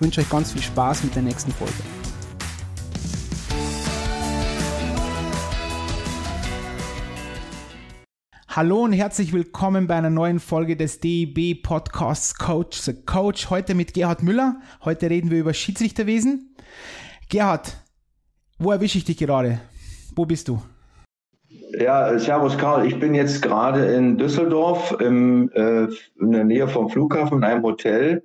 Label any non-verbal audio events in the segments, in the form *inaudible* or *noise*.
ich wünsche euch ganz viel Spaß mit der nächsten Folge. Hallo und herzlich willkommen bei einer neuen Folge des DEB Podcasts Coach the Coach. Heute mit Gerhard Müller. Heute reden wir über Schiedsrichterwesen. Gerhard, wo erwische ich dich gerade? Wo bist du? Ja, Servus Karl. Ich bin jetzt gerade in Düsseldorf im, äh, in der Nähe vom Flughafen in einem Hotel,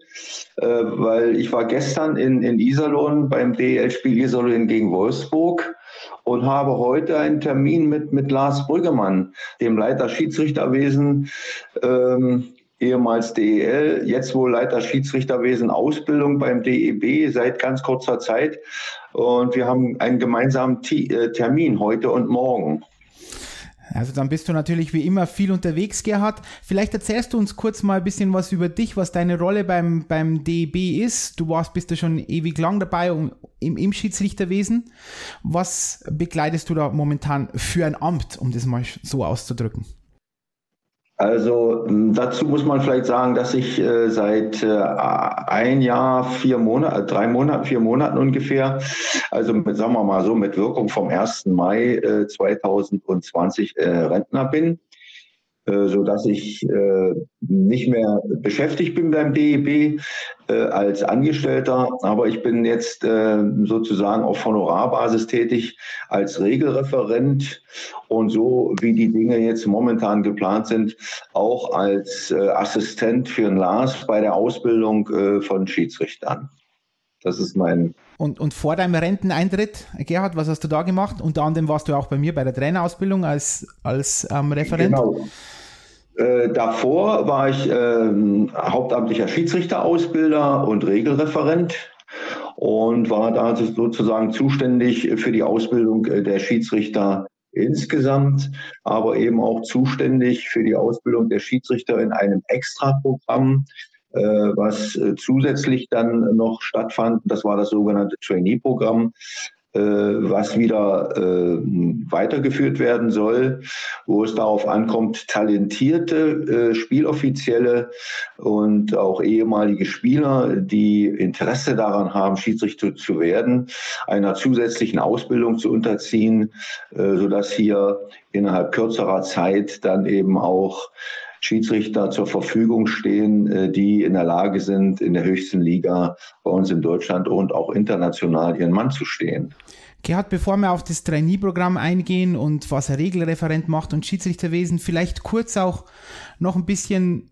äh, weil ich war gestern in, in Iserlohn beim DEL-Spiel Iserlohn gegen Wolfsburg und habe heute einen Termin mit, mit Lars Brüggemann, dem Leiter Schiedsrichterwesen, ähm, ehemals DEL, jetzt wohl Leiter Schiedsrichterwesen Ausbildung beim DEB seit ganz kurzer Zeit. Und wir haben einen gemeinsamen T äh, Termin heute und morgen. Also dann bist du natürlich wie immer viel unterwegs, Gerhard. Vielleicht erzählst du uns kurz mal ein bisschen was über dich, was deine Rolle beim, beim DEB ist. Du warst, bist du schon ewig lang dabei im, im Schiedsrichterwesen. Was begleitest du da momentan für ein Amt, um das mal so auszudrücken? Also dazu muss man vielleicht sagen, dass ich äh, seit äh, ein Jahr, vier Monate, äh, drei Monaten, vier Monaten ungefähr, also mit, sagen wir mal so, mit Wirkung vom 1. Mai äh, 2020 äh, Rentner bin. Äh, so dass ich äh, nicht mehr beschäftigt bin beim DEB äh, als Angestellter, aber ich bin jetzt sozusagen auf Honorarbasis tätig als Regelreferent und so wie die Dinge jetzt momentan geplant sind, auch als Assistent für den Lars bei der Ausbildung von Schiedsrichtern. Das ist mein und, und vor deinem Renteneintritt, Gerhard, was hast du da gemacht? Unter anderem warst du auch bei mir bei der Trainerausbildung als, als ähm, Referent. Genau. Äh, davor war ich äh, hauptamtlicher Schiedsrichterausbilder und Regelreferent und war da sozusagen zuständig für die Ausbildung äh, der Schiedsrichter insgesamt, aber eben auch zuständig für die Ausbildung der Schiedsrichter in einem Extraprogramm, äh, was äh, zusätzlich dann noch stattfand. Das war das sogenannte Trainee-Programm, was wieder äh, weitergeführt werden soll, wo es darauf ankommt, talentierte äh, Spieloffizielle und auch ehemalige Spieler, die Interesse daran haben, Schiedsrichter zu werden, einer zusätzlichen Ausbildung zu unterziehen, sodass hier innerhalb kürzerer Zeit dann eben auch Schiedsrichter zur Verfügung stehen, äh, die in der Lage sind, in der höchsten Liga bei uns in Deutschland und auch international ihren Mann zu stehen. Gerhard, bevor wir auf das Trainee-Programm eingehen und was ein Regelreferent macht und Schiedsrichterwesen, vielleicht kurz auch noch ein bisschen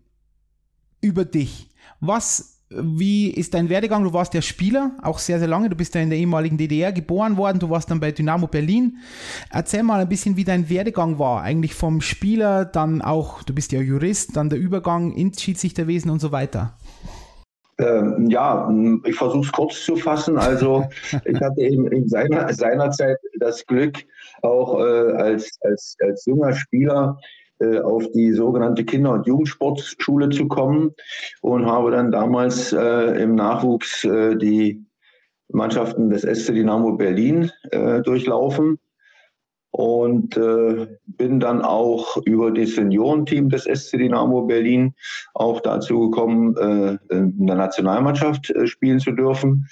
über dich. Was wie ist dein Werdegang? Du warst ja Spieler, auch sehr, sehr lange. Du bist ja in der ehemaligen DDR geboren worden. Du warst dann bei Dynamo Berlin. Erzähl mal ein bisschen, wie dein Werdegang war. Eigentlich vom Spieler, dann auch, du bist ja Jurist, dann der Übergang ins Schiedsrichterwesen und so weiter. Ähm, ja, ich versuche es kurz zu fassen. Also *laughs* ich hatte eben in seiner, seinerzeit das Glück, auch äh, als, als, als junger Spieler auf die sogenannte Kinder- und Jugendsportschule zu kommen und habe dann damals äh, im Nachwuchs äh, die Mannschaften des SC Dynamo Berlin äh, durchlaufen und äh, bin dann auch über das Seniorenteam des SC Dynamo Berlin auch dazu gekommen, äh, in der Nationalmannschaft äh, spielen zu dürfen.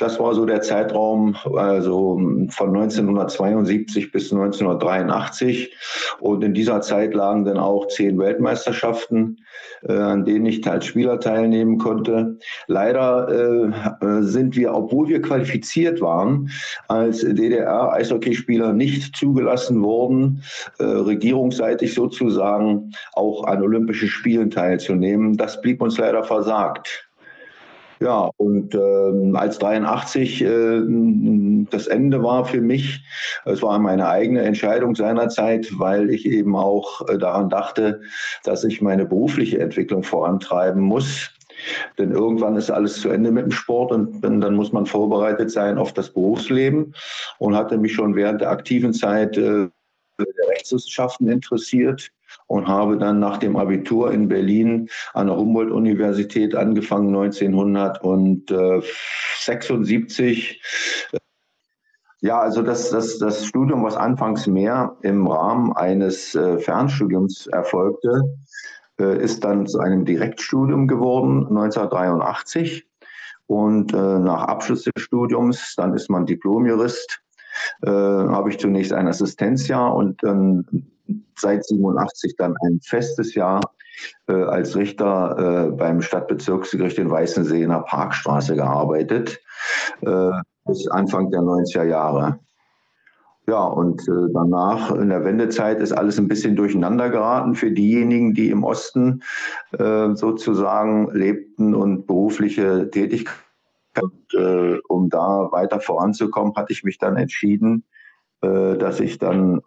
Das war so der Zeitraum also von 1972 bis 1983 und in dieser Zeit lagen dann auch zehn Weltmeisterschaften, äh, an denen ich als Spieler teilnehmen konnte. Leider äh, äh sind wir, obwohl wir qualifiziert waren, als DDR-Eishockeyspieler nicht zugelassen worden, äh, regierungsseitig sozusagen auch an Olympischen Spielen teilzunehmen. Das blieb uns leider versagt. Ja, und ähm, als 83 äh, das Ende war für mich, es war meine eigene Entscheidung seinerzeit, weil ich eben auch äh, daran dachte, dass ich meine berufliche Entwicklung vorantreiben muss. Denn irgendwann ist alles zu Ende mit dem Sport und dann muss man vorbereitet sein auf das Berufsleben und hatte mich schon während der aktiven Zeit äh, der Rechtswissenschaften interessiert und habe dann nach dem Abitur in Berlin an der Humboldt-Universität angefangen 1976. Ja, also das, das, das Studium, was anfangs mehr im Rahmen eines äh, Fernstudiums erfolgte, äh, ist dann zu einem Direktstudium geworden 1983. Und äh, nach Abschluss des Studiums, dann ist man Diplomjurist, äh, habe ich zunächst ein Assistenzjahr und dann seit 87 dann ein festes Jahr äh, als Richter äh, beim Stadtbezirksgericht in Weißensee in der Parkstraße gearbeitet, äh, bis Anfang der 90er Jahre. Ja, und äh, danach in der Wendezeit ist alles ein bisschen durcheinander geraten für diejenigen, die im Osten äh, sozusagen lebten und berufliche Tätigkeit. Und, äh, um da weiter voranzukommen, hatte ich mich dann entschieden, dass ich dann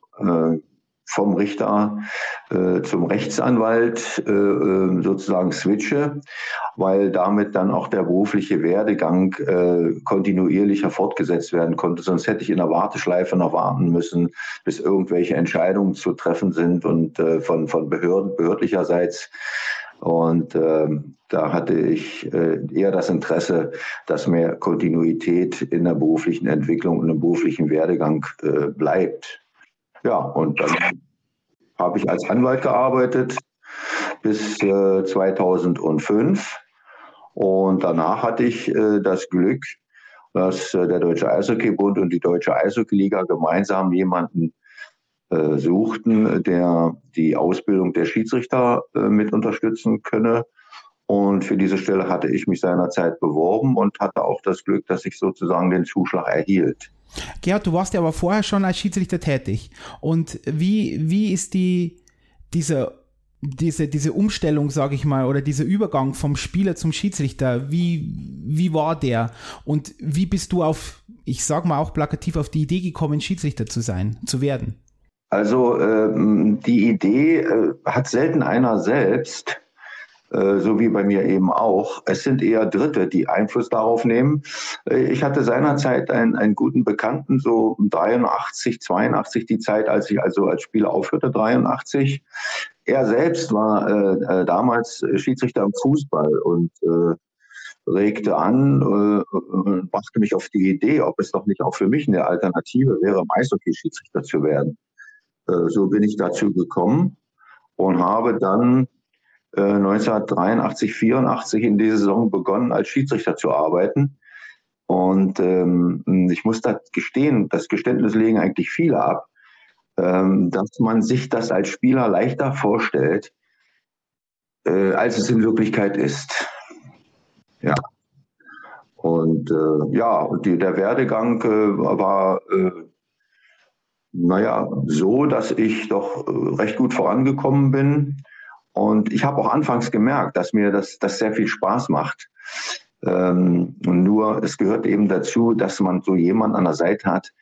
vom Richter äh, zum Rechtsanwalt äh, äh, sozusagen switche, weil damit dann auch der berufliche Werdegang äh, kontinuierlicher fortgesetzt werden konnte. Sonst hätte ich in der Warteschleife noch warten müssen, bis irgendwelche Entscheidungen zu treffen sind und äh, von, von Behörden, behördlicherseits. Und ähm, da hatte ich äh, eher das Interesse, dass mehr Kontinuität in der beruflichen Entwicklung und im beruflichen Werdegang äh, bleibt. Ja, und dann habe ich als Anwalt gearbeitet bis äh, 2005. Und danach hatte ich äh, das Glück, dass äh, der Deutsche Eishockeybund und die Deutsche Eishockeyliga gemeinsam jemanden äh, suchten, der die Ausbildung der Schiedsrichter äh, mit unterstützen könne. Und für diese Stelle hatte ich mich seinerzeit beworben und hatte auch das Glück, dass ich sozusagen den Zuschlag erhielt. Gerhard, du warst ja aber vorher schon als Schiedsrichter tätig. Und wie, wie ist die, dieser, diese, diese Umstellung, sage ich mal, oder dieser Übergang vom Spieler zum Schiedsrichter, wie, wie war der? Und wie bist du auf, ich sag mal auch plakativ, auf die Idee gekommen, Schiedsrichter zu sein, zu werden? Also ähm, die Idee äh, hat selten einer selbst. Äh, so wie bei mir eben auch. Es sind eher Dritte, die Einfluss darauf nehmen. Äh, ich hatte seinerzeit einen, einen guten Bekannten, so 83, 82, die Zeit, als ich also als Spieler aufhörte, 83. Er selbst war äh, äh, damals Schiedsrichter im Fußball und äh, regte an äh, brachte mich auf die Idee, ob es doch nicht auch für mich eine Alternative wäre, Eishockey-Schiedsrichter zu werden. So bin ich dazu gekommen und habe dann 1983, 84 in dieser Saison begonnen, als Schiedsrichter zu arbeiten. Und ähm, ich muss da gestehen, das Geständnis legen eigentlich viele ab, ähm, dass man sich das als Spieler leichter vorstellt, äh, als es in Wirklichkeit ist. Ja. Und äh, ja, die, der Werdegang äh, war, äh, naja, so, dass ich doch äh, recht gut vorangekommen bin. Und ich habe auch anfangs gemerkt, dass mir das, das sehr viel Spaß macht. Ähm, nur es gehört eben dazu, dass man so jemanden an der Seite hat,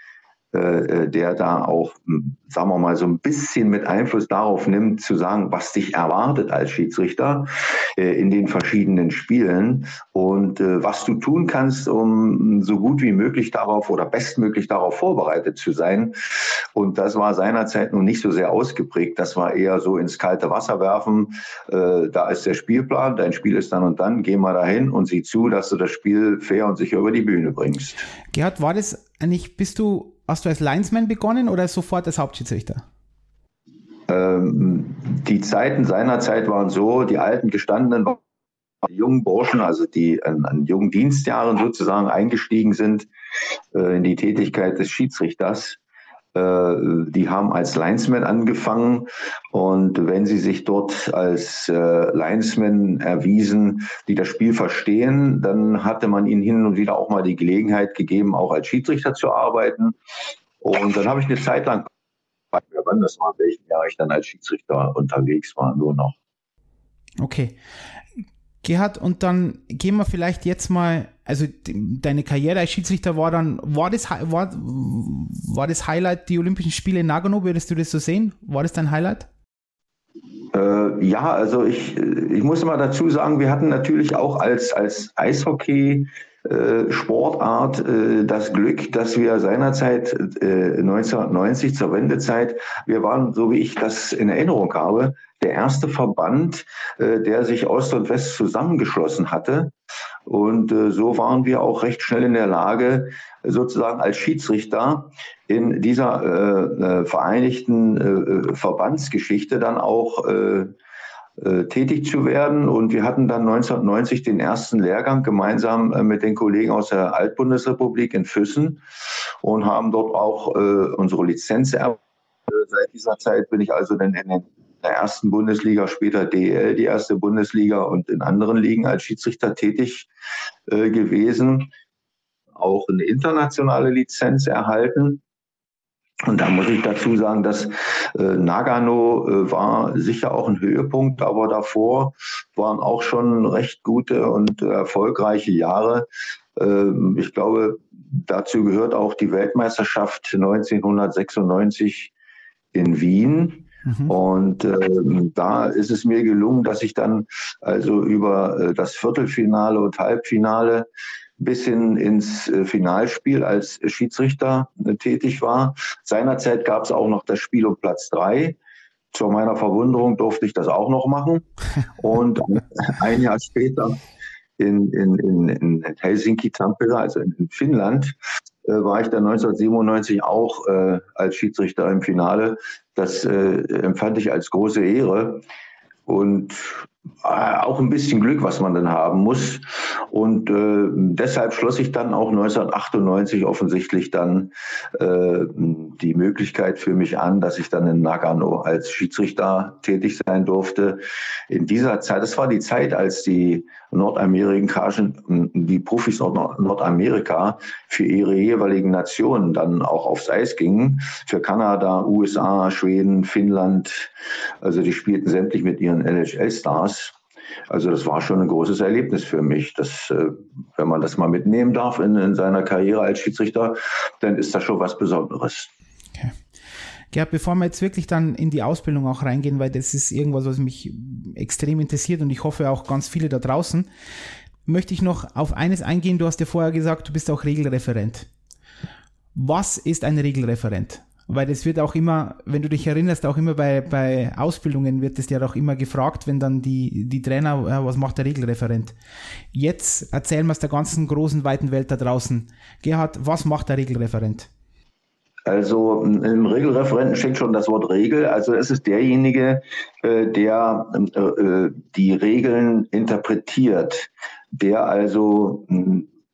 der da auch, hm, sagen wir mal, so ein bisschen mit Einfluss darauf nimmt, zu sagen, was dich erwartet als Schiedsrichter äh, in den verschiedenen Spielen und was du tun kannst, um so gut wie möglich darauf oder bestmöglich darauf vorbereitet zu sein. Und das war seinerzeit noch nicht so sehr ausgeprägt. Das war eher so ins kalte Wasser werfen. Da ist der Spielplan, dein Spiel ist dann und dann, geh mal dahin und sieh zu, dass du das Spiel fair und sicher über die Bühne bringst. Gerhard, war das eigentlich, bist du Hast du als Linesman begonnen oder sofort als Hauptschiedsrichter? Ähm, die Zeiten seiner Zeit waren so, die alten gestandenen die jungen Burschen, also die an, an, jungen Dienstjahren sozusagen eingestiegen sind äh, in die Tätigkeit des Schiedsrichters, die haben als Linesman angefangen und wenn sie sich dort als äh, Linesman erwiesen, die das Spiel verstehen, dann hatte man ihnen hin und wieder auch mal die Gelegenheit gegeben, auch als Schiedsrichter zu arbeiten. Und dann habe ich eine Zeit lang, wann das war, in Jahr ich dann als Schiedsrichter unterwegs war, nur noch. Okay. Gerhard, und dann gehen wir vielleicht jetzt mal, also deine Karriere als Schiedsrichter war dann, war das, war, war das Highlight die Olympischen Spiele in Nagano, würdest du das so sehen? War das dein Highlight? Äh, ja, also ich, ich muss mal dazu sagen, wir hatten natürlich auch als, als Eishockey Sportart äh, das Glück, dass wir seinerzeit äh, 1990 zur Wendezeit, wir waren, so wie ich das in Erinnerung habe, der erste Verband, äh, der sich Ost und West zusammengeschlossen hatte. Und äh, so waren wir auch recht schnell in der Lage, sozusagen als Schiedsrichter in dieser äh, äh vereinigten äh, Verbandsgeschichte dann auch äh, äh, tätig zu werden. Und wir hatten dann 1990 den ersten Lehrgang gemeinsam äh, mit den Kollegen aus der Altbundesrepublik in Füssen und haben dort auch äh, unsere Lizenz erworben. Seit dieser Zeit bin ich also dann in der ersten Bundesliga, später DL, die erste Bundesliga und in anderen Ligen als Schiedsrichter tätig äh, gewesen. Auch eine internationale Lizenz erhalten. Und da muss ich dazu sagen, dass äh, Nagano äh, war sicher auch ein Höhepunkt, aber davor waren auch schon recht gute und erfolgreiche Jahre. Äh, ich glaube, dazu gehört auch die Weltmeisterschaft 1996 in Wien. Mhm. Und äh, da ist es mir gelungen, dass ich dann also über äh, das Viertelfinale und Halbfinale bis hin ins äh, Finalspiel als Schiedsrichter äh, tätig war. Seinerzeit gab es auch noch das Spiel um Platz drei. Zu meiner Verwunderung durfte ich das auch noch machen. *laughs* Und ein Jahr später in, in, in, in Helsinki, Tampere, also in, in Finnland, äh, war ich dann 1997 auch äh, als Schiedsrichter im Finale. Das äh, empfand ich als große Ehre. Und auch ein bisschen Glück, was man dann haben muss. Und äh, deshalb schloss ich dann auch 1998 offensichtlich dann äh, die Möglichkeit für mich an, dass ich dann in Nagano als Schiedsrichter tätig sein durfte. In dieser Zeit, das war die Zeit, als die nordamerikanischen, die Profis Nord Nordamerika für ihre jeweiligen Nationen dann auch aufs Eis gingen. Für Kanada, USA, Schweden, Finnland. Also die spielten sämtlich mit ihren NHL-Stars. Also das war schon ein großes Erlebnis für mich. Das, äh, wenn man das mal mitnehmen darf in, in seiner Karriere als Schiedsrichter, dann ist das schon was Besonderes. Okay. Gerhard, bevor wir jetzt wirklich dann in die Ausbildung auch reingehen, weil das ist irgendwas, was mich extrem interessiert und ich hoffe auch ganz viele da draußen, möchte ich noch auf eines eingehen. Du hast ja vorher gesagt, du bist auch Regelreferent. Was ist ein Regelreferent? Weil das wird auch immer, wenn du dich erinnerst, auch immer bei, bei Ausbildungen wird es ja auch immer gefragt, wenn dann die, die Trainer, ja, was macht der Regelreferent? Jetzt erzählen wir es der ganzen großen, weiten Welt da draußen. Gerhard, was macht der Regelreferent? Also im Regelreferenten steckt schon das Wort Regel. Also es ist derjenige, äh, der äh, äh, die Regeln interpretiert, der also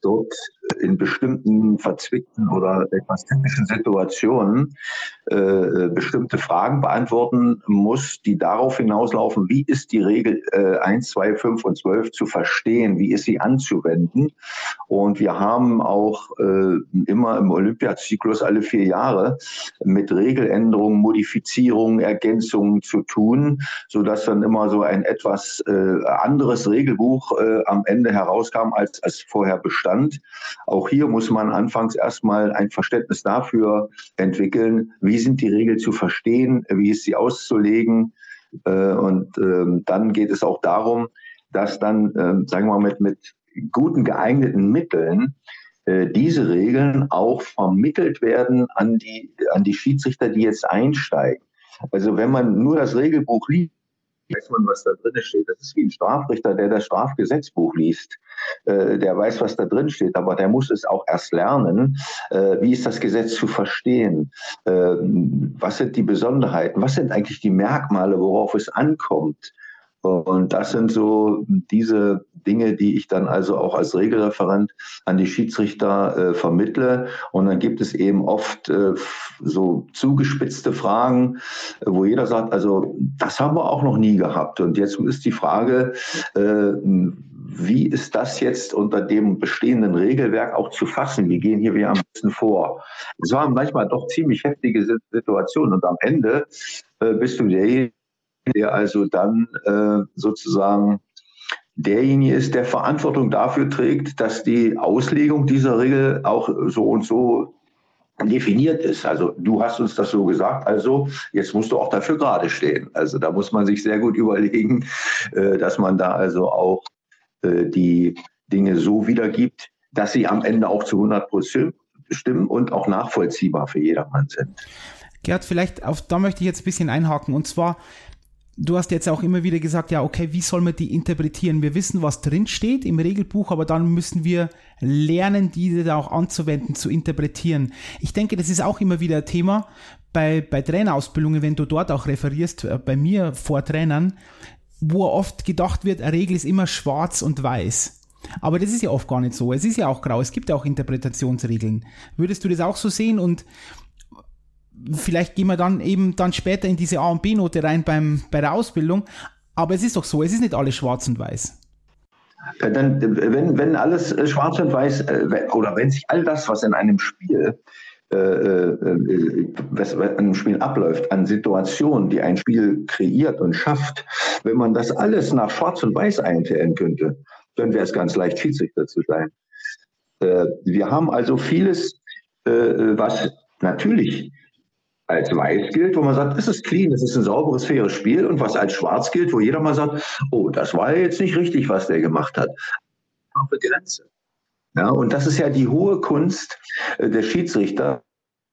dort in bestimmten verzwickten oder etwas typischen Situationen äh, bestimmte Fragen beantworten muss, die darauf hinauslaufen, wie ist die Regel äh, 1, 2, 5 und 12 zu verstehen, wie ist sie anzuwenden. Und wir haben auch äh, immer im Olympiazyklus alle vier Jahre mit Regeländerungen, Modifizierungen, Ergänzungen zu tun, sodass dann immer so ein etwas äh, anderes Regelbuch äh, am Ende herauskam, als es vorher bestand. Auch hier muss man anfangs erstmal ein Verständnis dafür entwickeln, wie sind die Regeln zu verstehen, wie ist sie auszulegen. Äh, und ähm, dann geht es auch darum, dass dann, ähm, sagen wir mal, mit, mit guten geeigneten Mitteln äh, diese Regeln auch vermittelt werden an die, an die Schiedsrichter, die jetzt einsteigen. Also wenn man nur das Regelbuch liest, weiß man, was da drin steht. Das ist wie ein Strafrichter, der das Strafgesetzbuch liest. Äh, der weiß, was da drin steht, aber der muss es auch erst lernen. Äh, wie ist das Gesetz zu verstehen? Äh, was sind die Besonderheiten? Was sind eigentlich die Merkmale, worauf es ankommt? Und das sind so diese Dinge, die ich dann also auch als Regelreferent an die Schiedsrichter äh, vermittle. Und dann gibt es eben oft äh, so zugespitzte Fragen, äh, wo jeder sagt, also das haben wir auch noch nie gehabt. Und jetzt ist die Frage, äh, wie ist das jetzt unter dem bestehenden Regelwerk auch zu fassen? Wie gehen hier wir am besten vor? Es waren manchmal doch ziemlich heftige Situationen und am Ende äh, bist du derjenige, der also dann äh, sozusagen derjenige ist, der Verantwortung dafür trägt, dass die Auslegung dieser Regel auch so und so definiert ist. Also du hast uns das so gesagt, also jetzt musst du auch dafür gerade stehen. Also da muss man sich sehr gut überlegen, äh, dass man da also auch äh, die Dinge so wiedergibt, dass sie am Ende auch zu 100 Prozent stimmen und auch nachvollziehbar für jedermann sind. Gerd, vielleicht auf, da möchte ich jetzt ein bisschen einhaken und zwar du hast jetzt auch immer wieder gesagt, ja, okay, wie soll man die interpretieren? Wir wissen, was drin steht im Regelbuch, aber dann müssen wir lernen, diese da auch anzuwenden, zu interpretieren. Ich denke, das ist auch immer wieder ein Thema bei, bei Trainerausbildungen, wenn du dort auch referierst, äh, bei mir vor Trainern, wo oft gedacht wird, eine Regel ist immer schwarz und weiß. Aber das ist ja oft gar nicht so. Es ist ja auch grau. Es gibt ja auch Interpretationsregeln. Würdest du das auch so sehen? Und vielleicht gehen wir dann eben dann später in diese A und B-Note rein beim, bei der Ausbildung. Aber es ist doch so, es ist nicht alles schwarz und weiß. Dann, wenn, wenn alles äh, schwarz und weiß, äh, oder wenn sich all das, was in einem Spiel, äh, äh, was in einem Spiel abläuft, an Situationen, die ein Spiel kreiert und schafft, wenn man das alles nach schwarz und weiß einteilen könnte, dann wäre es ganz leicht, Schiedsrichter zu sein. Äh, wir haben also vieles, äh, was natürlich als weiß gilt, wo man sagt, es ist clean, es ist ein sauberes, faires Spiel und was als schwarz gilt, wo jeder mal sagt, oh, das war jetzt nicht richtig, was der gemacht hat. Eine Grenze. Ja, und das ist ja die hohe Kunst äh, der Schiedsrichter,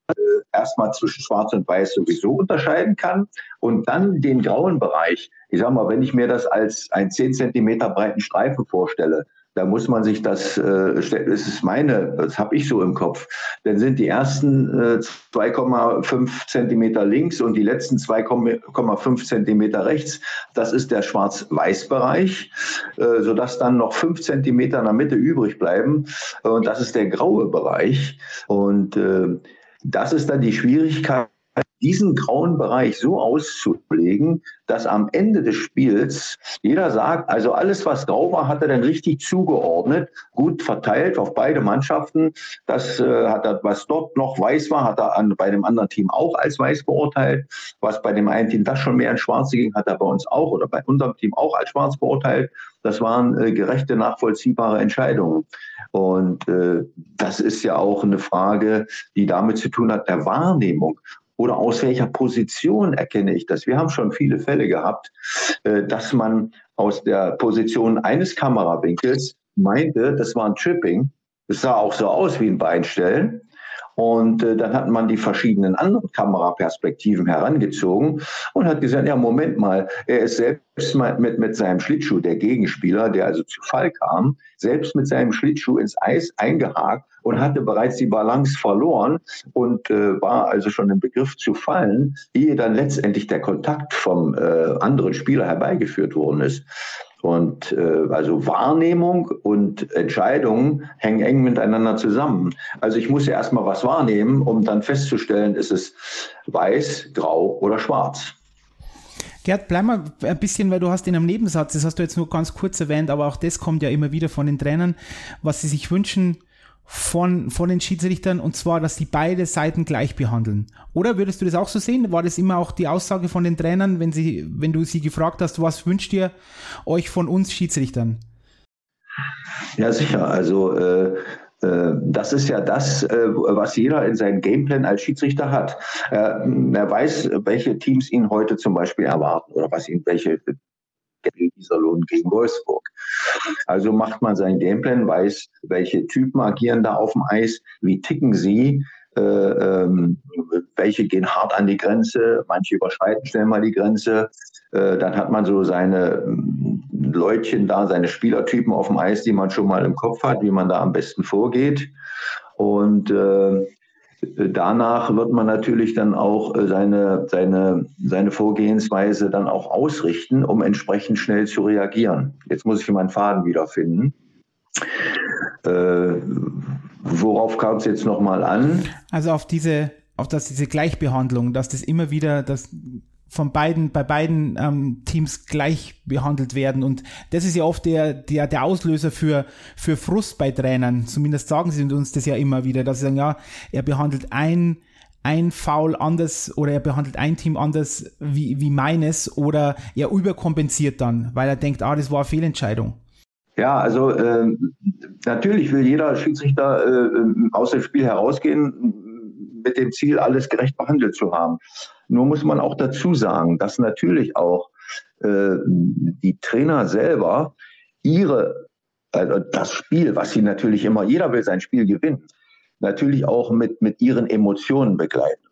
äh, erstmal zwischen Schwarz und Weiß sowieso unterscheiden kann und dann den grauen Bereich. Ich sag mal, wenn ich mir das als einen 10 Zentimeter breiten Streifen vorstelle, da muss man sich das, äh, das ist meine, das habe ich so im Kopf. Dann sind die ersten äh, 2,5 Zentimeter links und die letzten 2,5 Zentimeter rechts. Das ist der Schwarz-Weiß-Bereich, äh, sodass dann noch 5 Zentimeter in der Mitte übrig bleiben. Und das ist der graue Bereich. Und äh, das ist dann die Schwierigkeit diesen grauen Bereich so auszulegen, dass am Ende des Spiels jeder sagt, also alles, was grau war, hat er dann richtig zugeordnet, gut verteilt auf beide Mannschaften. Das äh, hat er, was dort noch weiß war, hat er an, bei dem anderen Team auch als weiß beurteilt. Was bei dem einen Team das schon mehr in Schwarze ging, hat er bei uns auch oder bei unserem Team auch als schwarz beurteilt. Das waren äh, gerechte, nachvollziehbare Entscheidungen. Und äh, das ist ja auch eine Frage, die damit zu tun hat, der Wahrnehmung oder aus welcher Position erkenne ich das? Wir haben schon viele Fälle gehabt, äh, dass man aus der Position eines Kamerawinkels meinte, das war ein Tripping. Es sah auch so aus wie ein Beinstellen. Und äh, dann hat man die verschiedenen anderen Kameraperspektiven herangezogen und hat gesagt, ja, Moment mal, er ist selbst mal mit, mit seinem Schlittschuh, der Gegenspieler, der also zu Fall kam, selbst mit seinem Schlittschuh ins Eis eingehakt und hatte bereits die Balance verloren und äh, war also schon im Begriff zu fallen, ehe dann letztendlich der Kontakt vom äh, anderen Spieler herbeigeführt worden ist. Und äh, also Wahrnehmung und Entscheidung hängen eng miteinander zusammen. Also ich muss ja erstmal was wahrnehmen, um dann festzustellen, ist es weiß, grau oder schwarz. Gerd, bleib mal ein bisschen, weil du hast in einem Nebensatz, das hast du jetzt nur ganz kurz erwähnt, aber auch das kommt ja immer wieder von den Trainern, was sie sich wünschen, von, von den Schiedsrichtern und zwar, dass die beide Seiten gleich behandeln. Oder würdest du das auch so sehen? War das immer auch die Aussage von den Trainern, wenn sie, wenn du sie gefragt hast, was wünscht ihr euch von uns Schiedsrichtern? Ja, sicher. Also äh, äh, das ist ja das, äh, was jeder in seinem Gameplan als Schiedsrichter hat. Er weiß, welche Teams ihn heute zum Beispiel erwarten oder was ihn, welche Iserlohn gegen Wolfsburg. Also macht man seinen Gameplan, weiß, welche Typen agieren da auf dem Eis, wie ticken sie, äh, ähm, welche gehen hart an die Grenze, manche überschreiten schnell mal die Grenze. Äh, dann hat man so seine ähm, Leutchen da, seine Spielertypen auf dem Eis, die man schon mal im Kopf hat, wie man da am besten vorgeht. Und äh, danach wird man natürlich dann auch äh, seine, seine, seine Vorgehensweise dann auch ausrichten, um entsprechend schnell zu reagieren. Jetzt muss ich meinen Faden wiederfinden. Äh, worauf kam es jetzt nochmal an? Also auf diese, auf das, diese Gleichbehandlung, dass das immer wieder, dass von beiden, bei beiden ähm, Teams gleich behandelt werden. Und das ist ja oft der, der, der Auslöser für, für Frust bei Trainern. Zumindest sagen sie uns das ja immer wieder, dass sie sagen, ja, er behandelt ein, ein Foul anders oder er behandelt ein Team anders wie, wie meines oder er überkompensiert dann, weil er denkt, ah, das war eine Fehlentscheidung. Ja, also äh, natürlich will jeder Schiedsrichter äh, aus dem Spiel herausgehen mit dem Ziel, alles gerecht behandelt zu haben. Nur muss man auch dazu sagen, dass natürlich auch äh, die Trainer selber ihre, also das Spiel, was sie natürlich immer, jeder will sein Spiel gewinnen, natürlich auch mit, mit ihren Emotionen begleiten.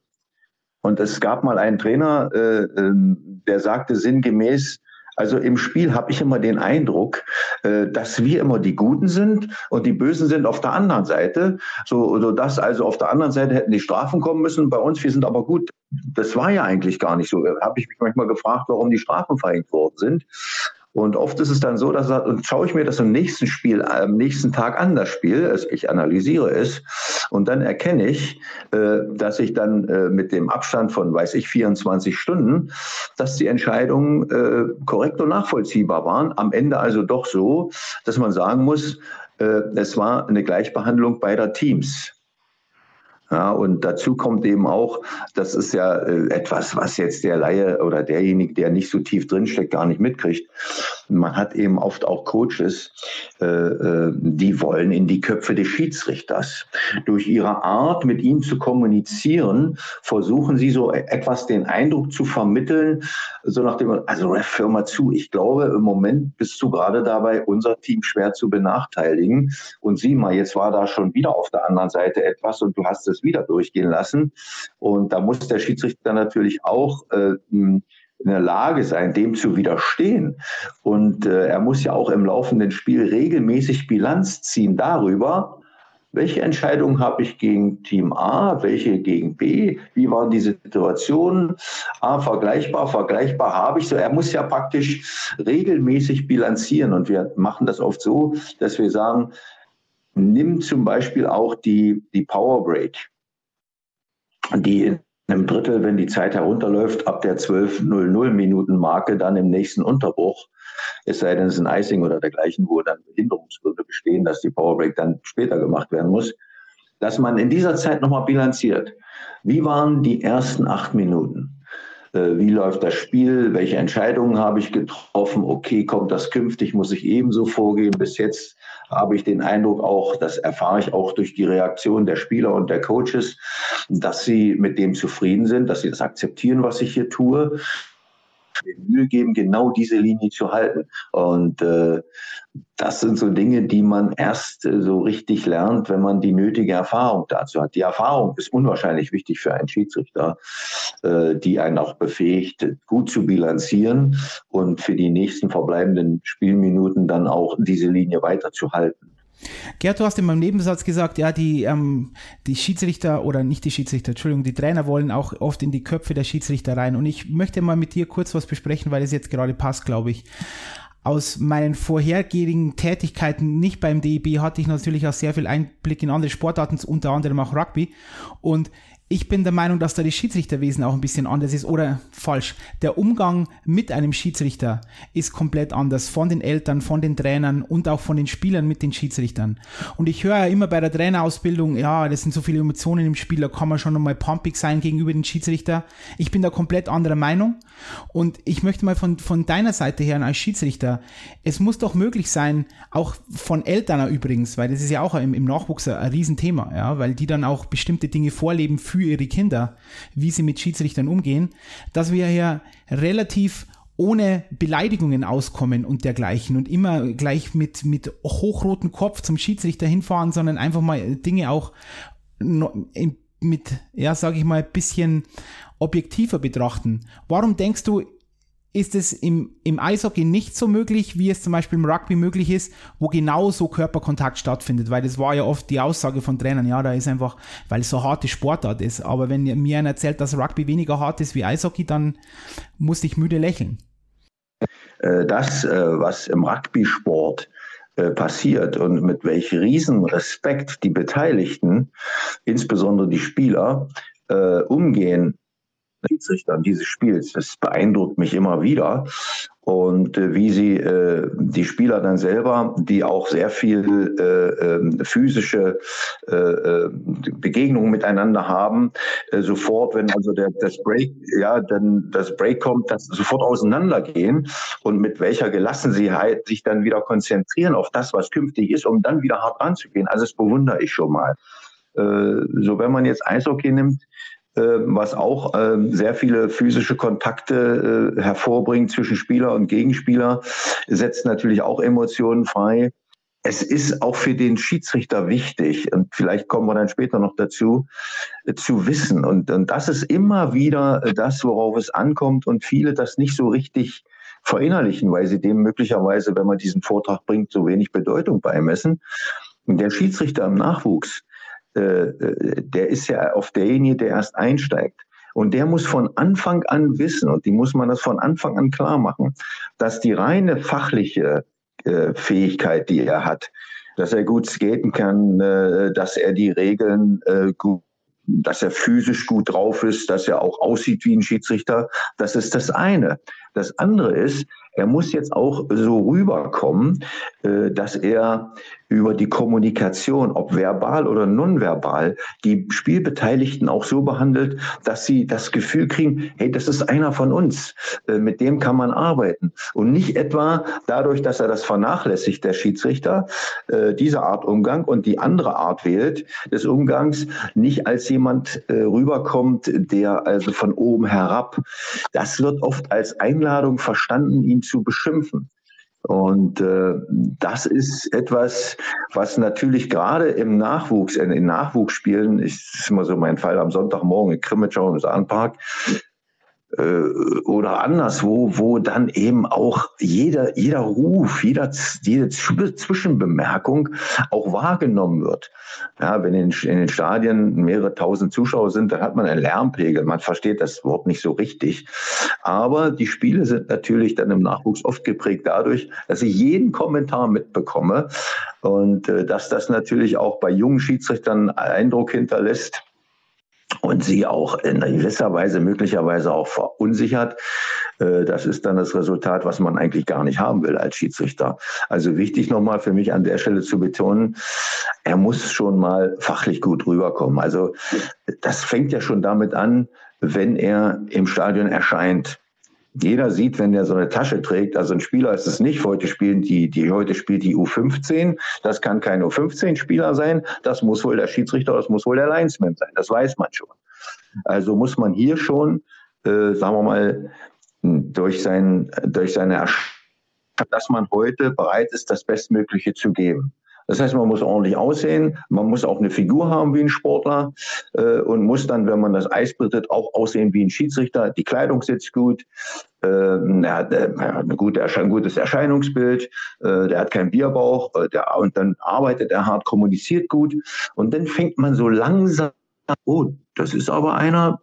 Und es gab mal einen Trainer, äh, ähm, der sagte sinngemäß, also im Spiel habe ich immer den Eindruck, äh, dass wir immer die Guten sind und die Bösen sind auf der anderen Seite. So, so dass also auf der anderen Seite hätten die Strafen kommen müssen. Bei uns, wir sind aber gut. Das war ja eigentlich gar nicht so. Da habe ich mich manchmal gefragt, warum die Strafen verhängt worden sind. Und oft ist es dann so, dass und schaue ich mir das im nächsten Spiel, am nächsten Tag an, das Spiel, ich analysiere es, und dann erkenne ich, äh, dass ich dann äh, mit dem Abstand von, weiß ich, 24 Stunden, dass die Entscheidungen äh, korrekt und nachvollziehbar waren. Am Ende also doch so, dass man sagen muss, es war eine Gleichbehandlung beider Teams. Ja, und dazu kommt eben auch, das ist ja äh, etwas, was jetzt der Laie oder derjenige, der nicht so tief drinsteckt, gar nicht mitkriegt. Man hat eben oft auch Coaches, äh, äh, die wollen in die Köpfe des Schiedsrichters. Durch ihre Art, mit ihm zu kommunizieren, versuchen sie so etwas den Eindruck zu vermitteln, so nach dem, also Ref, hör mal zu, ich glaube, im Moment bist du gerade dabei, unser Team schwer zu benachteiligen. Und sieh mal, jetzt war da schon wieder auf der anderen Seite etwas und du hast es wieder durchgehen lassen. Und da muss der Schiedsrichter natürlich auch äh, in der Lage sein, dem zu widerstehen. Und äh, er muss ja auch im laufenden Spiel regelmäßig Bilanz ziehen darüber, welche Entscheidungen habe ich gegen Team A, welche gegen B, wie waren die Situationen, A, vergleichbar, vergleichbar habe ich so. Er muss ja praktisch regelmäßig bilanzieren und wir machen das oft so, dass wir sagen, nimm zum Beispiel auch die, die Power Break die in einem Drittel, wenn die Zeit herunterläuft, ab der 12.00 Minuten Marke dann im nächsten Unterbruch, es sei denn, es ist ein Icing oder dergleichen, wo dann Behinderungsgründe bestehen, dass die Powerbreak dann später gemacht werden muss, dass man in dieser Zeit nochmal bilanziert. Wie waren die ersten acht Minuten? Äh, wie läuft das Spiel? Welche Entscheidungen habe ich getroffen? Okay, kommt das künftig? Muss ich ebenso vorgehen? Bis jetzt habe ich den Eindruck auch, das erfahre ich auch durch die Reaktion der Spieler und der Coaches, dass sie mit dem zufrieden sind, dass sie das akzeptieren, was ich hier tue Mühe geben, genau diese Linie zu halten. Und äh, das sind so Dinge, die man erst äh, so richtig lernt, wenn man die nötige Erfahrung dazu hat. Die Erfahrung ist unwahrscheinlich wichtig für einen Schiedsrichter, äh, die einen auch befähigt, gut zu bilanzieren und für die nächsten verbleibenden Spielminuten dann auch diese Linie weiterzuhalten. Gerd, du hast in meinem Nebensatz gesagt, ja, die, ähm, die Schiedsrichter oder nicht die Schiedsrichter, Entschuldigung, die Trainer wollen auch oft in die Köpfe der Schiedsrichter rein. Und ich möchte mal mit dir kurz was besprechen, weil es jetzt gerade passt, glaube ich. Aus meinen vorhergehenden Tätigkeiten, nicht beim DEB, hatte ich natürlich auch sehr viel Einblick in andere Sportarten, unter anderem auch Rugby. Und ich bin der Meinung, dass da das Schiedsrichterwesen auch ein bisschen anders ist oder falsch. Der Umgang mit einem Schiedsrichter ist komplett anders von den Eltern, von den Trainern und auch von den Spielern mit den Schiedsrichtern. Und ich höre ja immer bei der Trainerausbildung, ja, das sind so viele Emotionen im Spiel, da kann man schon einmal pumpig sein gegenüber den Schiedsrichter. Ich bin da komplett anderer Meinung und ich möchte mal von, von deiner Seite her als Schiedsrichter, es muss doch möglich sein, auch von Eltern übrigens, weil das ist ja auch im, im Nachwuchs ein, ein Riesenthema, ja, weil die dann auch bestimmte Dinge vorleben für für ihre Kinder, wie sie mit Schiedsrichtern umgehen, dass wir hier relativ ohne Beleidigungen auskommen und dergleichen und immer gleich mit, mit hochrotem Kopf zum Schiedsrichter hinfahren, sondern einfach mal Dinge auch mit, ja, sage ich mal, bisschen objektiver betrachten. Warum denkst du, ist es im, im Eishockey nicht so möglich, wie es zum Beispiel im Rugby möglich ist, wo genau so Körperkontakt stattfindet, weil das war ja oft die Aussage von Trainern, ja, da ist einfach, weil es so harte Sportart ist. Aber wenn mir einer erzählt, dass Rugby weniger hart ist wie Eishockey, dann muss ich müde lächeln. Äh, das, äh, was im Rugby-Sport äh, passiert und mit welch Riesenrespekt die Beteiligten, insbesondere die Spieler, umgehen Schiedsrichtern dieses Spiels. Das beeindruckt mich immer wieder. Und äh, wie sie äh, die Spieler dann selber, die auch sehr viel äh, ähm, physische äh, äh, Begegnungen miteinander haben, äh, sofort, wenn also der, das Break, ja, dann das Break kommt, dass sofort auseinandergehen und mit welcher Gelassenheit sich dann wieder konzentrieren auf das, was künftig ist, um dann wieder hart ranzugehen. Also das bewundere ich schon mal. so wenn man jetzt Eishockey nimmt, was auch sehr viele physische Kontakte hervorbringt zwischen Spieler und Gegenspieler, setzt natürlich auch Emotionen frei es ist auch für den Schiedsrichter wichtig, und vielleicht kommen wir dann später noch dazu, äh, zu wissen. Und, und das ist immer wieder äh, das, worauf es ankommt und viele das nicht so richtig verinnerlichen, weil sie dem möglicherweise, wenn man diesen Vortrag bringt, so wenig Bedeutung beimessen. Und der Schiedsrichter im Nachwuchs, äh, äh der ist ja oft derjenige, der erst einsteigt. Und der muss von Anfang an wissen, und die muss man das von Anfang an klar machen, dass die reine fachliche äh, Fähigkeit, die er hat. Dass er gut skaten kann, äh, dass er die Regeln äh, gut dass er physisch gut drauf ist, dass er auch aussieht wie ein Schiedsrichter. Das ist das eine. Das andere ist, er muss jetzt auch so rüberkommen, äh, dass er über die Kommunikation, ob verbal oder nonverbal, die Spielbeteiligten auch so behandelt, dass sie das Gefühl kriegen, hey, das ist einer von uns, äh, mit dem kann man arbeiten. Und nicht etwa dadurch, dass er das vernachlässigt, der Schiedsrichter, äh, diese Art Umgang und die andere Art wählt des Umgangs, nicht als jemand rüberkommt, der also von oben herab, das wird oft als Einladung verstanden, ihn zu beschimpfen. Und äh, das ist etwas, was natürlich gerade im Nachwuchs, in, in Nachwuchsspielen, ist immer so mein Fall am Sonntagmorgen in Krimitschau im Sahnpark, oder anderswo, wo dann eben auch jeder, jeder Ruf, jeder, jede Zwischenbemerkung auch wahrgenommen wird. Ja, wenn in, in den Stadien mehrere tausend Zuschauer sind, dann hat man einen Lärmpegel. Man versteht das Wort nicht so richtig. Aber die Spiele sind natürlich dann im Nachwuchs oft geprägt dadurch, dass ich jeden Kommentar mitbekomme und äh, dass das natürlich auch bei jungen Schiedsrichtern Eindruck hinterlässt und sie auch in gewisser Weise möglicherweise auch verunsichert. Äh, das ist dann das Resultat, was man eigentlich gar nicht haben will als Schiedsrichter. Also wichtig nochmal für mich an der Stelle zu betonen, er muss schon mal fachlich gut rüberkommen. Also das fängt ja schon damit an, wenn er im Stadion erscheint. Jeder sieht, wenn der so eine Tasche trägt, also ein Spieler ist es nicht. Heute spielen die, die heute spielt die U15. Das kann kein U15-Spieler sein. Das muss wohl der Schiedsrichter, das muss wohl der Linesman sein. Das weiß man schon. Also muss man hier schon, äh, sagen wir mal, durch sein, durch seine Erscheinung, dass man heute bereit ist, das Bestmögliche zu geben. Das heißt, man muss ordentlich aussehen, man muss auch eine Figur haben wie ein Sportler äh, und muss dann, wenn man das Eis betritt, auch aussehen wie ein Schiedsrichter. Die Kleidung sitzt gut, äh, er, hat, er hat ein gutes Erscheinungsbild, äh, der hat keinen Bierbauch äh, der, und dann arbeitet er hart, kommuniziert gut und dann fängt man so langsam, oh, das ist aber einer,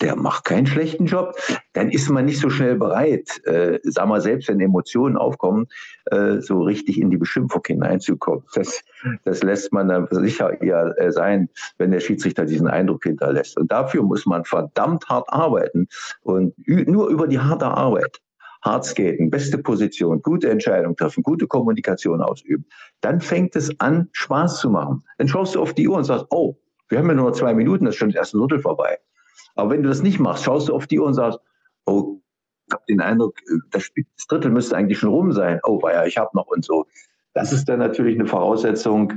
der macht keinen schlechten Job, dann ist man nicht so schnell bereit, äh, sag mal, selbst wenn Emotionen aufkommen, äh, so richtig in die Beschimpfung hineinzukommen. Das, das lässt man dann sicher eher äh, sein, wenn der Schiedsrichter diesen Eindruck hinterlässt. Und dafür muss man verdammt hart arbeiten. Und nur über die harte Arbeit hart skaten, beste Position, gute Entscheidung treffen, gute Kommunikation ausüben, dann fängt es an, Spaß zu machen. Dann schaust du auf die Uhr und sagst, oh, wir haben ja nur zwei Minuten, das ist schon das erste Drittel vorbei. Aber wenn du das nicht machst, schaust du auf die Uhr und sagst, oh, ich habe den Eindruck, das, das, Drittel müsste eigentlich schon rum sein. Oh, ja, ich habe noch und so. Das ist dann natürlich eine Voraussetzung,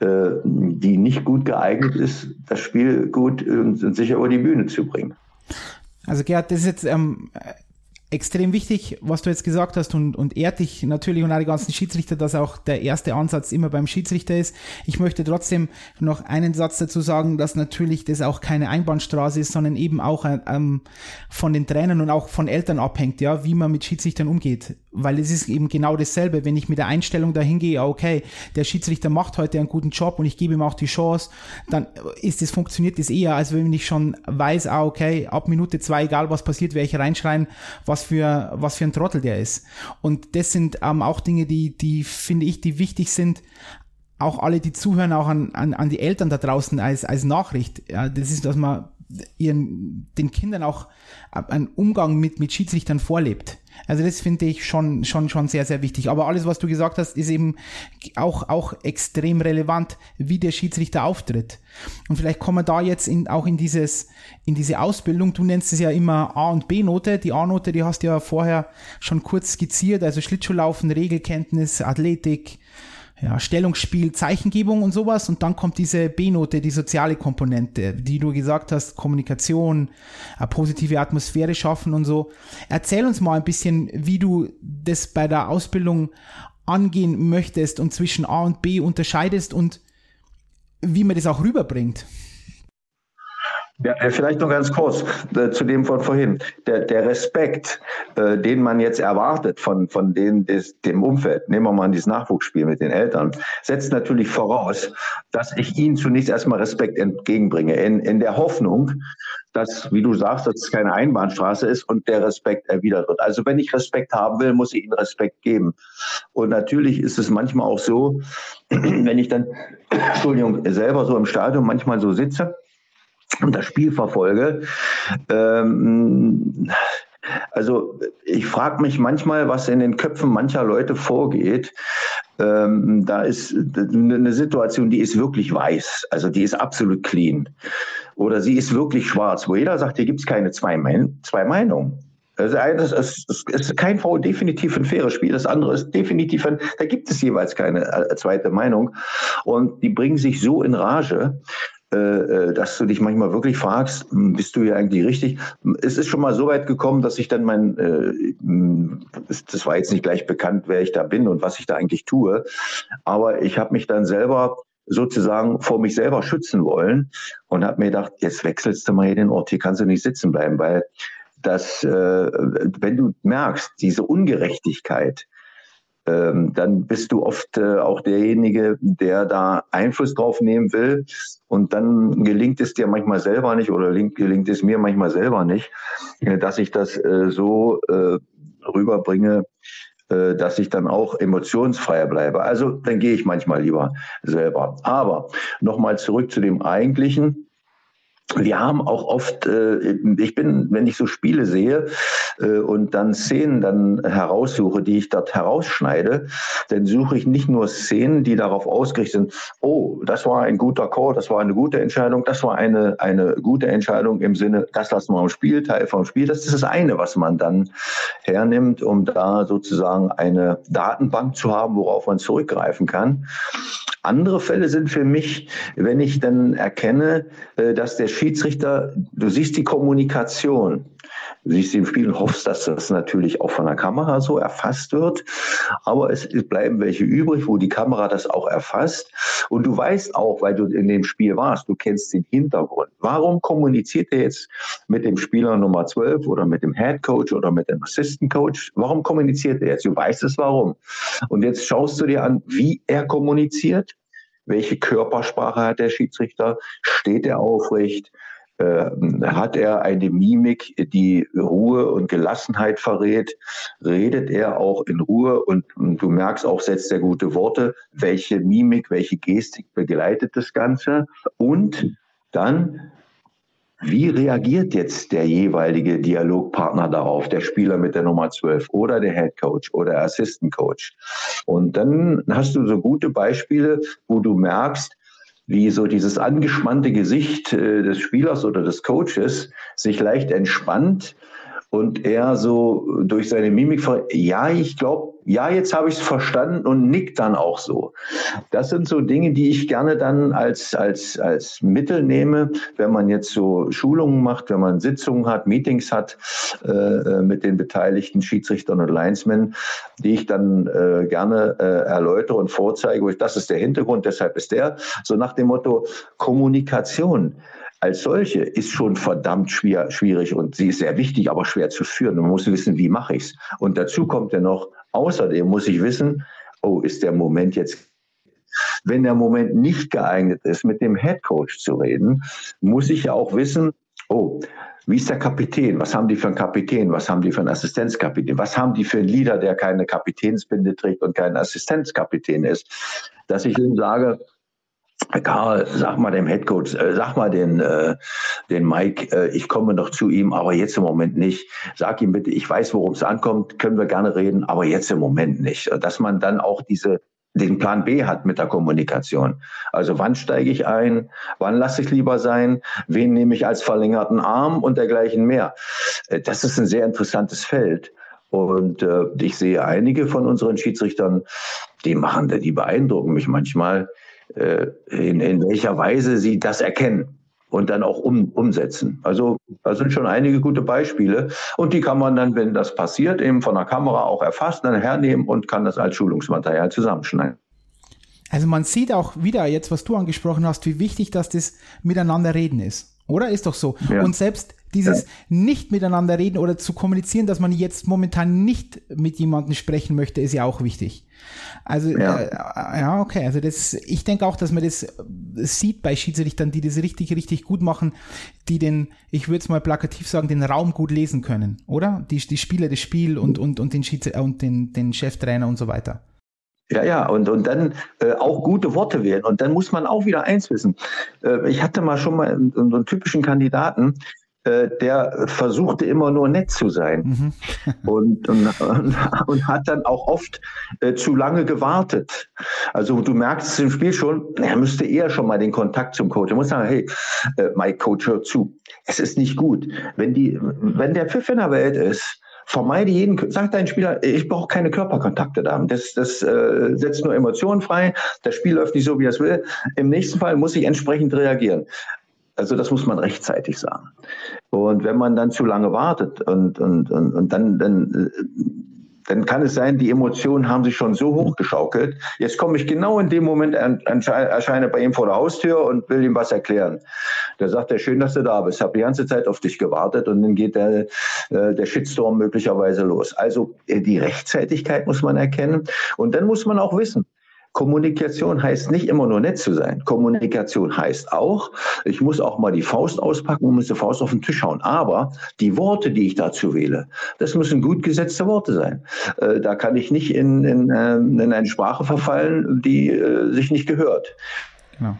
äh, die nicht gut geeignet ist, das Spiel gut und sicher über die Bühne zu bringen. Also Gerhard, das ist jetzt ähm, extrem wichtig, was du jetzt gesagt hast und, und ehrt dich natürlich und auch die ganzen Schiedsrichter, dass auch der erste Ansatz immer beim Schiedsrichter ist. Ich möchte trotzdem noch einen Satz dazu sagen, dass natürlich das auch keine Einbahnstraße ist, sondern eben auch ähm, von den Trainern und auch von Eltern abhängt, ja, wie man mit Schiedsrichtern umgeht. Weil es ist eben genau dasselbe, wenn ich mit der Einstellung dahin gehe, okay, der Schiedsrichter macht heute einen guten Job und ich gebe ihm auch die Chance, dann ist es, funktioniert das eher, als wenn ich schon weiß, ah, okay, ab Minute zwei, egal was passiert, werde ich reinschreien, was was für, was für ein Trottel der ist. Und das sind ähm, auch Dinge, die, die finde ich, die wichtig sind, auch alle, die zuhören, auch an, an, an die Eltern da draußen als, als Nachricht. Ja, das ist, dass man ihren, den Kindern auch einen Umgang mit, mit Schiedsrichtern vorlebt. Also das finde ich schon, schon, schon sehr, sehr wichtig. Aber alles, was du gesagt hast, ist eben auch, auch extrem relevant, wie der Schiedsrichter auftritt. Und vielleicht kommen wir da jetzt in, auch in dieses, in diese Ausbildung. Du nennst es ja immer A- und B-Note. Die A-Note, die hast du ja vorher schon kurz skizziert. Also Schlittschuhlaufen, Regelkenntnis, Athletik, ja, Stellungsspiel, Zeichengebung und sowas. Und dann kommt diese B-Note, die soziale Komponente, die du gesagt hast, Kommunikation, eine positive Atmosphäre schaffen und so. Erzähl uns mal ein bisschen, wie du das bei der Ausbildung angehen möchtest und zwischen A und B unterscheidest und wie man das auch rüberbringt. Ja, äh, vielleicht noch ganz kurz äh, zu dem von vorhin. Der, der Respekt, äh, den man jetzt erwartet von, von den, des, dem Umfeld, nehmen wir mal dieses Nachwuchsspiel mit den Eltern, setzt natürlich voraus, dass ich ihnen zunächst erstmal Respekt entgegenbringe, in, in der Hoffnung, dass, wie du sagst, dass es keine Einbahnstraße ist und der Respekt erwidert wird. Also wenn ich Respekt haben will, muss ich ihnen Respekt geben. Und natürlich ist es manchmal auch so, *clears throat* wenn ich dann, *clears throat* Entschuldigung, selber so im Stadion manchmal so sitze, und das Spiel verfolge. Ähm, also ich frage mich manchmal, was in den Köpfen mancher Leute vorgeht. Ähm, da ist eine Situation, die ist wirklich weiß, also die ist absolut clean. Oder sie ist wirklich schwarz, wo jeder sagt, hier gibt es keine zwei, Mein zwei Meinungen. Also eines ist, ist kein V definitiv ein faires Spiel, das andere ist definitiv ein, da gibt es jeweils keine äh, zweite Meinung. Und die bringen sich so in Rage, dass du dich manchmal wirklich fragst, hm, bist du hier eigentlich richtig? Es ist schon mal so weit gekommen, dass ich dann mein, äh, hm, das war jetzt nicht gleich bekannt, wer ich da bin und was ich da eigentlich tue, aber ich habe mich dann selber sozusagen vor mich selber schützen wollen und habe mir gedacht, jetzt wechselst du mal hier den Ort, hier kannst du nicht sitzen bleiben, weil das, wenn du merkst, diese Ungerechtigkeit, ähm, dann bist du oft äh, auch derjenige, der da Einfluss drauf nehmen will. Und dann gelingt es dir manchmal selber nicht oder gelingt es mir manchmal selber nicht, äh, dass ich das äh, so äh, rüberbringe, äh, dass ich dann auch emotionsfreier bleibe. Also dann gehe ich manchmal lieber selber. Aber nochmal zurück zu dem eigentlichen wir haben auch oft, äh, ich bin, wenn ich so Spiele sehe äh, und dann Szenen dann heraussuche, die ich dort herausschneide, dann suche ich nicht nur Szenen, die darauf ausgerichtet sind, oh, das war ein guter Call, das war eine gute Entscheidung, das war eine, eine gute Entscheidung im Sinne, das lassen wir am Spiel, Teil vom Spiel. Das ist das eine, was man dann hernimmt, um da sozusagen eine Datenbank zu haben, worauf man zurückgreifen kann. Andere Fälle sind für mich, wenn ich dann erkenne, äh, dass der Schiedsrichter, du siehst die Kommunikation, siehst im Spiel hoffst, dass das natürlich auch von der Kamera so erfasst wird. Aber es bleiben welche übrig, wo die Kamera das auch erfasst. Und du weißt auch, weil du in dem Spiel warst, du kennst den Hintergrund. Warum kommuniziert er jetzt mit dem Spieler Nummer 12 oder mit dem Head Coach oder mit dem Assistant Coach? Warum kommuniziert er jetzt? Du weißt es warum. Und jetzt schaust du dir an, wie er kommuniziert welche Körpersprache hat der Schiedsrichter? Steht er aufrecht? Äh, hat er eine Mimik, die Ruhe und Gelassenheit verrät? Redet er auch in Ruhe und, und du merkst auch, setzt er gute Worte? Welche Mimik, welche Gestik begleitet das Ganze? Und dann wie reagiert jetzt der jeweilige Dialogpartner darauf, der Spieler mit der Nummer 12 oder der Head Coach oder Assistant Coach? Und dann hast du so gute Beispiele, wo du merkst, wie so dieses angespannte Gesicht äh, des Spielers oder des Coaches sich leicht entspannt und er so durch seine Mimik, ja, ich glaube, ja, jetzt habe ich es verstanden und nickt dann auch so. Das sind so Dinge, die ich gerne dann als, als, als Mittel nehme, wenn man jetzt so Schulungen macht, wenn man Sitzungen hat, Meetings hat äh, äh mit den beteiligten Schiedsrichtern und Linesmen, die ich dann äh, gerne äh, erläutere und vorzeige, das ist der Hintergrund, deshalb ist der. So nach dem Motto Kommunikation als solche ist schon verdammt schwer, schwierig und sie ist sehr wichtig, aber schwer zu führen. Man muss wissen, wie mache ich es. Und dazu kommt ja noch, außerdem muss ich wissen, oh, ist der Moment jetzt wenn der Moment nicht geeignet ist, mit dem Head Coach zu reden, muss ich ja auch wissen, oh, wie ist der Kapitän? Was haben die für einen Kapitän? Was haben die für einen Assistenzkapitän? Was haben die für einen Leader, der keine Kapitänsbinde trägt und kein Assistenzkapitän ist? Dass ich ihm sage, Karl, sag mal dem Headcoach, äh, sag mal den, äh, den Mike, äh, ich komme noch zu ihm, aber jetzt im Moment nicht. Sag ihm bitte, ich weiß, worum es ankommt, können wir gerne reden, aber jetzt im Moment nicht. Dass man dann auch diese den Plan B hat mit der Kommunikation. Also wann steige ich ein, wann lasse ich lieber sein, wen nehme ich als verlängerten Arm und dergleichen mehr. Äh, das ist ein sehr interessantes Feld. Und äh, ich sehe einige von unseren Schiedsrichtern, die machen, die beeindrucken mich manchmal, in, in welcher Weise sie das erkennen und dann auch um, umsetzen. Also da sind schon einige gute Beispiele und die kann man dann, wenn das passiert, eben von der Kamera auch erfassen, dann hernehmen und kann das als Schulungsmaterial zusammenschneiden. Also man sieht auch wieder jetzt, was du angesprochen hast, wie wichtig, dass das miteinander reden ist. Oder? Ist doch so. Ja. Und selbst dieses ja. nicht miteinander reden oder zu kommunizieren, dass man jetzt momentan nicht mit jemandem sprechen möchte, ist ja auch wichtig. Also ja, äh, ja okay. Also das, ich denke auch, dass man das sieht bei Schiedsrichtern, die das richtig, richtig gut machen, die den, ich würde es mal plakativ sagen, den Raum gut lesen können, oder? Die, die Spieler das Spiel und, und, und den Schieds und den, den Cheftrainer und so weiter. Ja, ja, und, und dann äh, auch gute Worte wählen. Und dann muss man auch wieder eins wissen. Äh, ich hatte mal schon mal so einen typischen Kandidaten, äh, der versuchte immer nur nett zu sein mhm. *laughs* und, und, und, hat dann auch oft äh, zu lange gewartet. Also du merkst es im Spiel schon, er müsste eher schon mal den Kontakt zum Coach. Er muss sagen, hey, äh, mein Coach hört zu. Es ist nicht gut. Wenn, die, wenn der Pfiff in der Welt ist, vermeide jeden, sag deinen Spieler, ich brauche keine Körperkontakte da. Das, das äh, setzt nur Emotionen frei. Das Spiel läuft nicht so, wie es will. Im nächsten Fall muss ich entsprechend reagieren. Also das muss man rechtzeitig sagen. Und wenn man dann zu lange wartet und, und, und, und dann, dann, dann kann es sein, die Emotionen haben sich schon so hochgeschaukelt. Jetzt komme ich genau in dem Moment, erscheine bei ihm vor der Haustür und will ihm was erklären. Da sagt er, schön, dass du da bist. Habe die ganze Zeit auf dich gewartet und dann geht der, äh, der Shitstorm möglicherweise los. Also äh, die Rechtzeitigkeit muss man erkennen. Und dann muss man auch wissen, Kommunikation heißt nicht immer nur nett zu sein. Kommunikation heißt auch, ich muss auch mal die Faust auspacken und muss die Faust auf den Tisch hauen. Aber die Worte, die ich dazu wähle, das müssen gut gesetzte Worte sein. Äh, da kann ich nicht in, in, ähm, in eine Sprache verfallen, die äh, sich nicht gehört. Genau.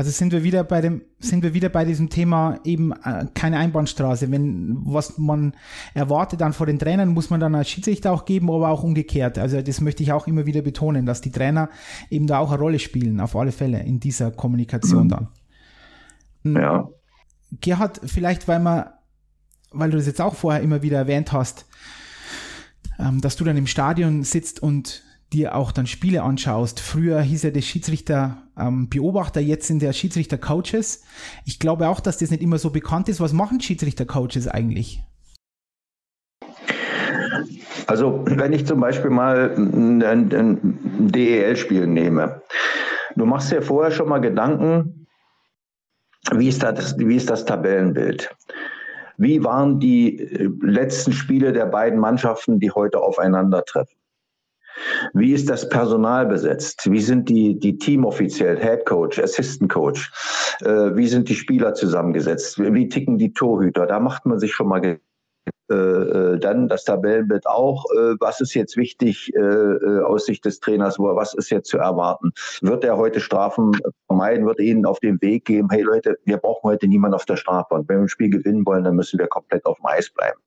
Also sind wir wieder bei dem, sind wir wieder bei diesem Thema eben äh, keine Einbahnstraße. Wenn was man erwartet dann vor den Trainern, muss man dann als Schiedsrichter auch geben, aber auch umgekehrt. Also das möchte ich auch immer wieder betonen, dass die Trainer eben da auch eine Rolle spielen, auf alle Fälle in dieser Kommunikation dann. Hm. Ja. Gerhard, vielleicht weil man, weil du das jetzt auch vorher immer wieder erwähnt hast, ähm, dass du dann im Stadion sitzt und dir auch dann Spiele anschaust. Früher hieß er der Schiedsrichter ähm, Beobachter, jetzt sind der Schiedsrichter Coaches. Ich glaube auch, dass das nicht immer so bekannt ist. Was machen Schiedsrichter Coaches eigentlich? Also wenn ich zum Beispiel mal ein, ein DEL-Spiel nehme, du machst dir vorher schon mal Gedanken, wie ist das, wie ist das Tabellenbild? Wie waren die äh, letzten Spiele der beiden Mannschaften, die heute aufeinandertreffen? Wie ist das Personal besetzt? Wie sind die, die Teamoffiziell, Head Coach, Assistant Coach? Äh, wie sind die Spieler zusammengesetzt? Wie ticken die Torhüter? Da macht man sich schon mal äh, äh, dann das Tabellenbild auch. Äh, was ist jetzt wichtig äh, äh, aus Sicht des Trainers? Was ist jetzt zu erwarten? Wird er heute Strafen vermeiden? Wird er ihnen auf den Weg geben? Hey Leute, wir brauchen heute niemanden auf der Strafbahn. Wenn wir ein Spiel gewinnen wollen, dann müssen wir komplett auf dem Eis bleiben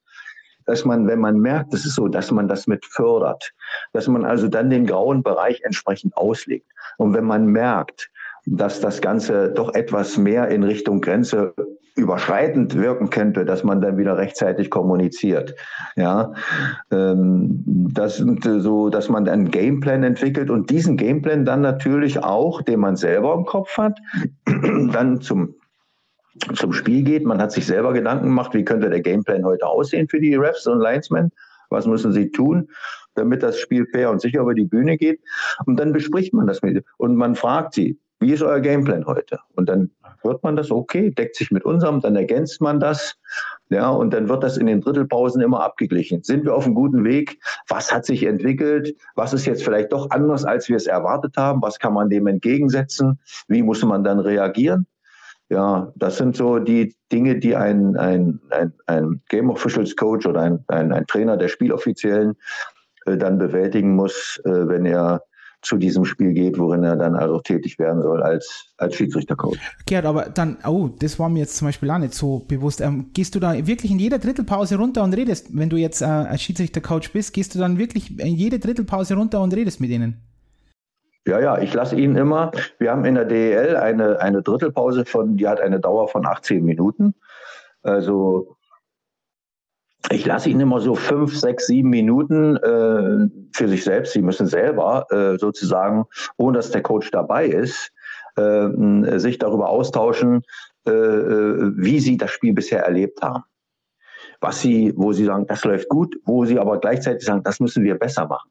dass man, wenn man merkt, es ist so, dass man das mit fördert, dass man also dann den grauen Bereich entsprechend auslegt. Und wenn man merkt, dass das Ganze doch etwas mehr in Richtung Grenze überschreitend wirken könnte, dass man dann wieder rechtzeitig kommuniziert. Ja, ähm, das sind so, dass man einen Gameplan entwickelt und diesen Gameplan dann natürlich auch, den man selber im Kopf hat, *clears throat* dann zum zum Spiel geht. Man hat sich selber Gedanken gemacht, wie könnte der Gameplan heute aussehen für die Refs und Linesmen? Was müssen sie tun, damit das Spiel fair und sicher über die Bühne geht? Und dann bespricht man das mit und man fragt sie, wie ist euer Gameplan heute? Und dann hört man das, okay, deckt sich mit unserem, dann ergänzt man das. Ja, und dann wird das in den Drittelpausen immer abgeglichen. Sind wir auf einem guten Weg? Was hat sich entwickelt? Was ist jetzt vielleicht doch anders, als wir es erwartet haben? Was kann man dem entgegensetzen? Wie muss man dann reagieren? Ja, das sind so die Dinge, die ein, ein, ein, ein Game Officials Coach oder ein, ein, ein Trainer der Spieloffiziellen äh, dann bewältigen muss, äh, wenn er zu diesem Spiel geht, worin er dann also tätig werden soll als, als Schiedsrichtercoach. Gerd, aber dann, oh, das war mir jetzt zum Beispiel auch nicht so bewusst. Ähm, gehst du da wirklich in jeder Drittelpause runter und redest, wenn du jetzt äh, als Schiedsrichtercoach bist, gehst du dann wirklich in jede Drittelpause runter und redest mit ihnen? Ja, ja, ich lasse ihn immer. Wir haben in der DEL eine, eine Drittelpause von, die hat eine Dauer von 18 Minuten. Also ich lasse ihn immer so fünf, sechs, sieben Minuten äh, für sich selbst. Sie müssen selber äh, sozusagen, ohne dass der Coach dabei ist, äh, sich darüber austauschen, äh, äh, wie sie das Spiel bisher erlebt haben. Was sie, wo sie sagen, das läuft gut, wo sie aber gleichzeitig sagen, das müssen wir besser machen.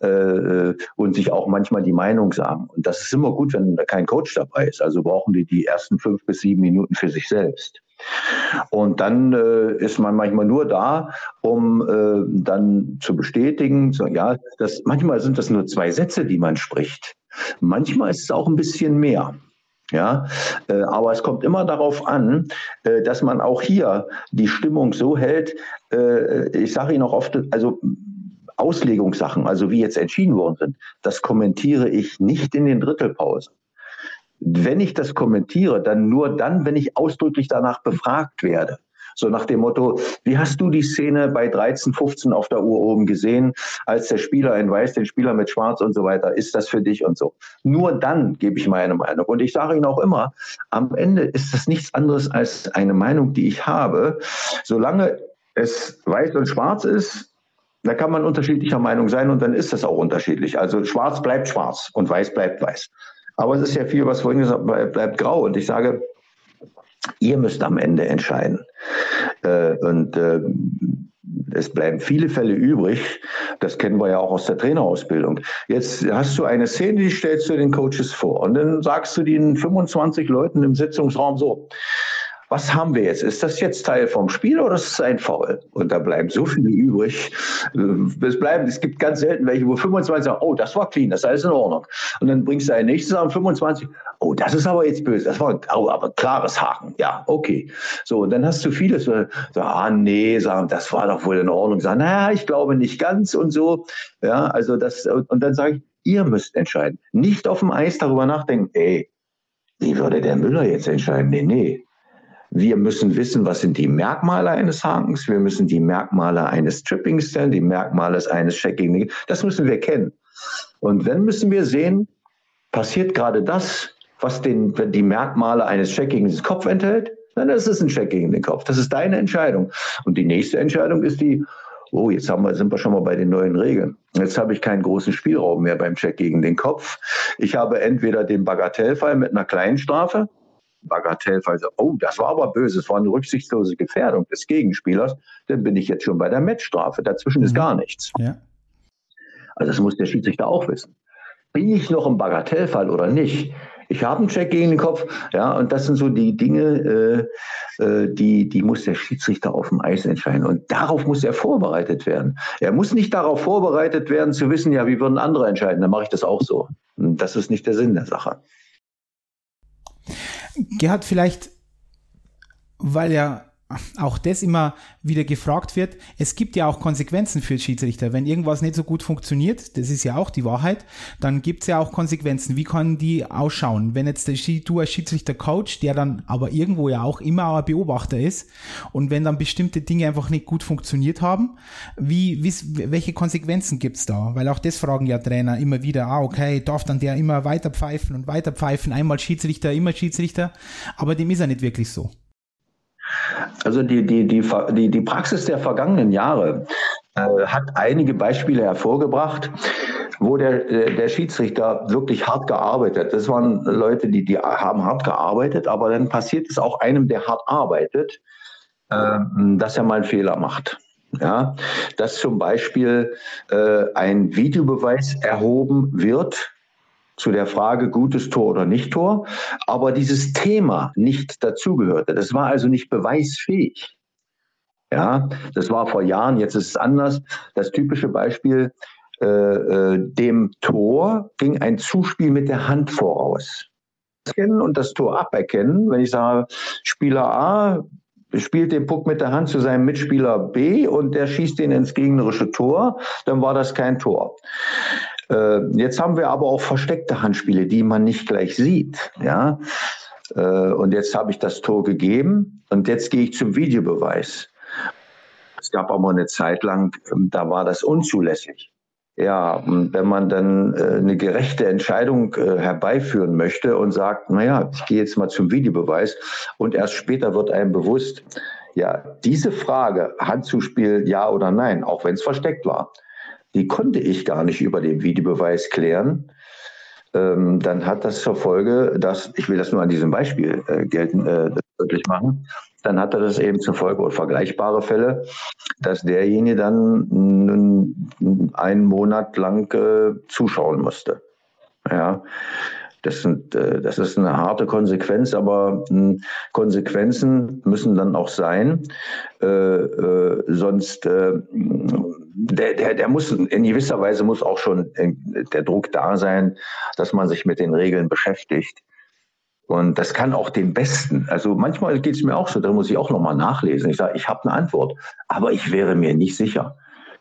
Äh, und sich auch manchmal die Meinung sagen. Und das ist immer gut, wenn kein Coach dabei ist. Also brauchen die die ersten fünf bis sieben Minuten für sich selbst. Und dann äh, ist man manchmal nur da, um äh, dann zu bestätigen, so, ja, das, manchmal sind das nur zwei Sätze, die man spricht. Manchmal ist es auch ein bisschen mehr. Ja, äh, aber es kommt immer darauf an, äh, dass man auch hier die Stimmung so hält. Äh, ich sage Ihnen auch oft, also Auslegungssachen, also wie jetzt entschieden worden sind, das kommentiere ich nicht in den Drittelpausen. Wenn ich das kommentiere, dann nur dann, wenn ich ausdrücklich danach befragt werde. So nach dem Motto, wie hast du die Szene bei 13, 15 auf der Uhr oben gesehen, als der Spieler in Weiß, den Spieler mit Schwarz und so weiter, ist das für dich und so. Nur dann gebe ich meine Meinung. Und ich sage Ihnen auch immer, am Ende ist das nichts anderes als eine Meinung, die ich habe. Solange es weiß und schwarz ist, da kann man unterschiedlicher Meinung sein und dann ist das auch unterschiedlich. Also schwarz bleibt schwarz und weiß bleibt weiß. Aber es ist ja viel, was vorhin gesagt bleibt, bleibt grau. Und ich sage, ihr müsst am Ende entscheiden. Äh, und äh, es bleiben viele Fälle übrig. Das kennen wir ja auch aus der Trainerausbildung. Jetzt hast du eine Szene, die stellst du den Coaches vor. Und dann sagst du den 25 Leuten im Sitzungsraum so, was haben wir jetzt? Ist das jetzt Teil vom Spiel oder ist es ein Foul? Und da bleiben so viele übrig. Es bleiben, es gibt ganz selten welche, wo 25 sagen, oh, das war clean, das ist alles in Ordnung. Und dann bringst du ein nächstes an 25, oh, das ist aber jetzt böse, das war oh, aber klares Haken. Ja, okay. So, und dann hast du viele so, so ah, nee, sagen, das war doch wohl in Ordnung. Sagen, naja, ich glaube nicht ganz und so. Ja, also das, und dann sage ich, ihr müsst entscheiden. Nicht auf dem Eis darüber nachdenken, ey, wie würde der Müller jetzt entscheiden? Nee, nee. Wir müssen wissen, was sind die Merkmale eines Hakens. Wir müssen die Merkmale eines Trippings stellen, die Merkmale eines Checking. Das müssen wir kennen. Und dann müssen wir sehen, passiert gerade das, was den, die Merkmale eines Checking ins Kopf enthält, dann ist es ein Check gegen den Kopf. Das ist deine Entscheidung. Und die nächste Entscheidung ist die, oh, jetzt wir, sind wir schon mal bei den neuen Regeln. Jetzt habe ich keinen großen Spielraum mehr beim Check gegen den Kopf. Ich habe entweder den Bagatellfall mit einer kleinen Strafe, Bagatellfall, oh, das war aber böse, es war eine rücksichtslose Gefährdung des Gegenspielers, dann bin ich jetzt schon bei der Matchstrafe. Dazwischen mhm. ist gar nichts. Ja. Also das muss der Schiedsrichter auch wissen. Bin ich noch im Bagatellfall oder nicht? Ich habe einen Check gegen den Kopf, ja, und das sind so die Dinge, äh, äh, die, die muss der Schiedsrichter auf dem Eis entscheiden. Und darauf muss er vorbereitet werden. Er muss nicht darauf vorbereitet werden, zu wissen, ja, wie würden andere entscheiden, dann mache ich das auch so. Und das ist nicht der Sinn der Sache. Gerhard, vielleicht, weil ja auch das immer wieder gefragt wird. Es gibt ja auch Konsequenzen für Schiedsrichter. Wenn irgendwas nicht so gut funktioniert, das ist ja auch die Wahrheit, dann gibt es ja auch Konsequenzen. Wie kann die ausschauen? Wenn jetzt der, du als Schiedsrichter Coach, der dann aber irgendwo ja auch immer ein Beobachter ist und wenn dann bestimmte Dinge einfach nicht gut funktioniert haben, wie, wie welche Konsequenzen gibt's da? Weil auch das fragen ja Trainer immer wieder, ah okay, darf dann der immer weiter pfeifen und weiter pfeifen, einmal Schiedsrichter, immer Schiedsrichter, aber dem ist ja nicht wirklich so. Also die, die, die, die, die Praxis der vergangenen Jahre äh, hat einige Beispiele hervorgebracht, wo der, äh, der Schiedsrichter wirklich hart gearbeitet. Das waren Leute, die, die haben hart gearbeitet, aber dann passiert es auch einem, der hart arbeitet, äh, dass er mal einen Fehler macht. Ja, dass zum Beispiel äh, ein Videobeweis erhoben wird, zu der Frage gutes Tor oder nicht Tor, aber dieses Thema nicht dazugehörte. Das war also nicht beweisfähig. Ja, das war vor Jahren, jetzt ist es anders. Das typische Beispiel, äh, äh, dem Tor ging ein Zuspiel mit der Hand voraus. Und das Tor aberkennen, wenn ich sage, Spieler A spielt den Puck mit der Hand zu seinem Mitspieler B und der schießt den ins gegnerische Tor, dann war das kein Tor. Äh, jetzt haben wir aber auch versteckte Handspiele, die man nicht gleich sieht. Ja? Äh, und jetzt habe ich das Tor gegeben und jetzt gehe ich zum Videobeweis. Es gab aber eine Zeit lang, ähm, da war das unzulässig. Ja, wenn man dann äh, eine gerechte Entscheidung herbeiführen möchte und sagt, naja, ich gehe jetzt mal zum Videobeweis und erst später wird einem bewusst, ja, diese Frage, Handzuspiel ja oder nein, auch wenn es versteckt war, die konnte ich gar nicht über den Videobeweis klären. Ähm, dann hat das zur Folge, dass, ich will das nur an diesem Beispiel äh, gelten, äh, deutlich machen, dann hatte das eben zur Folge oder vergleichbare Fälle, dass derjenige dann einen Monat lang äh, zuschauen musste. Ja, das, sind, äh, das ist eine harte Konsequenz, aber hm, Konsequenzen müssen dann auch sein. Äh, äh, sonst, äh, der, der, der muss in gewisser Weise muss auch schon äh, der Druck da sein, dass man sich mit den Regeln beschäftigt. Und das kann auch den Besten. Also manchmal geht es mir auch so, da muss ich auch nochmal nachlesen. Ich sage, ich habe eine Antwort, aber ich wäre mir nicht sicher.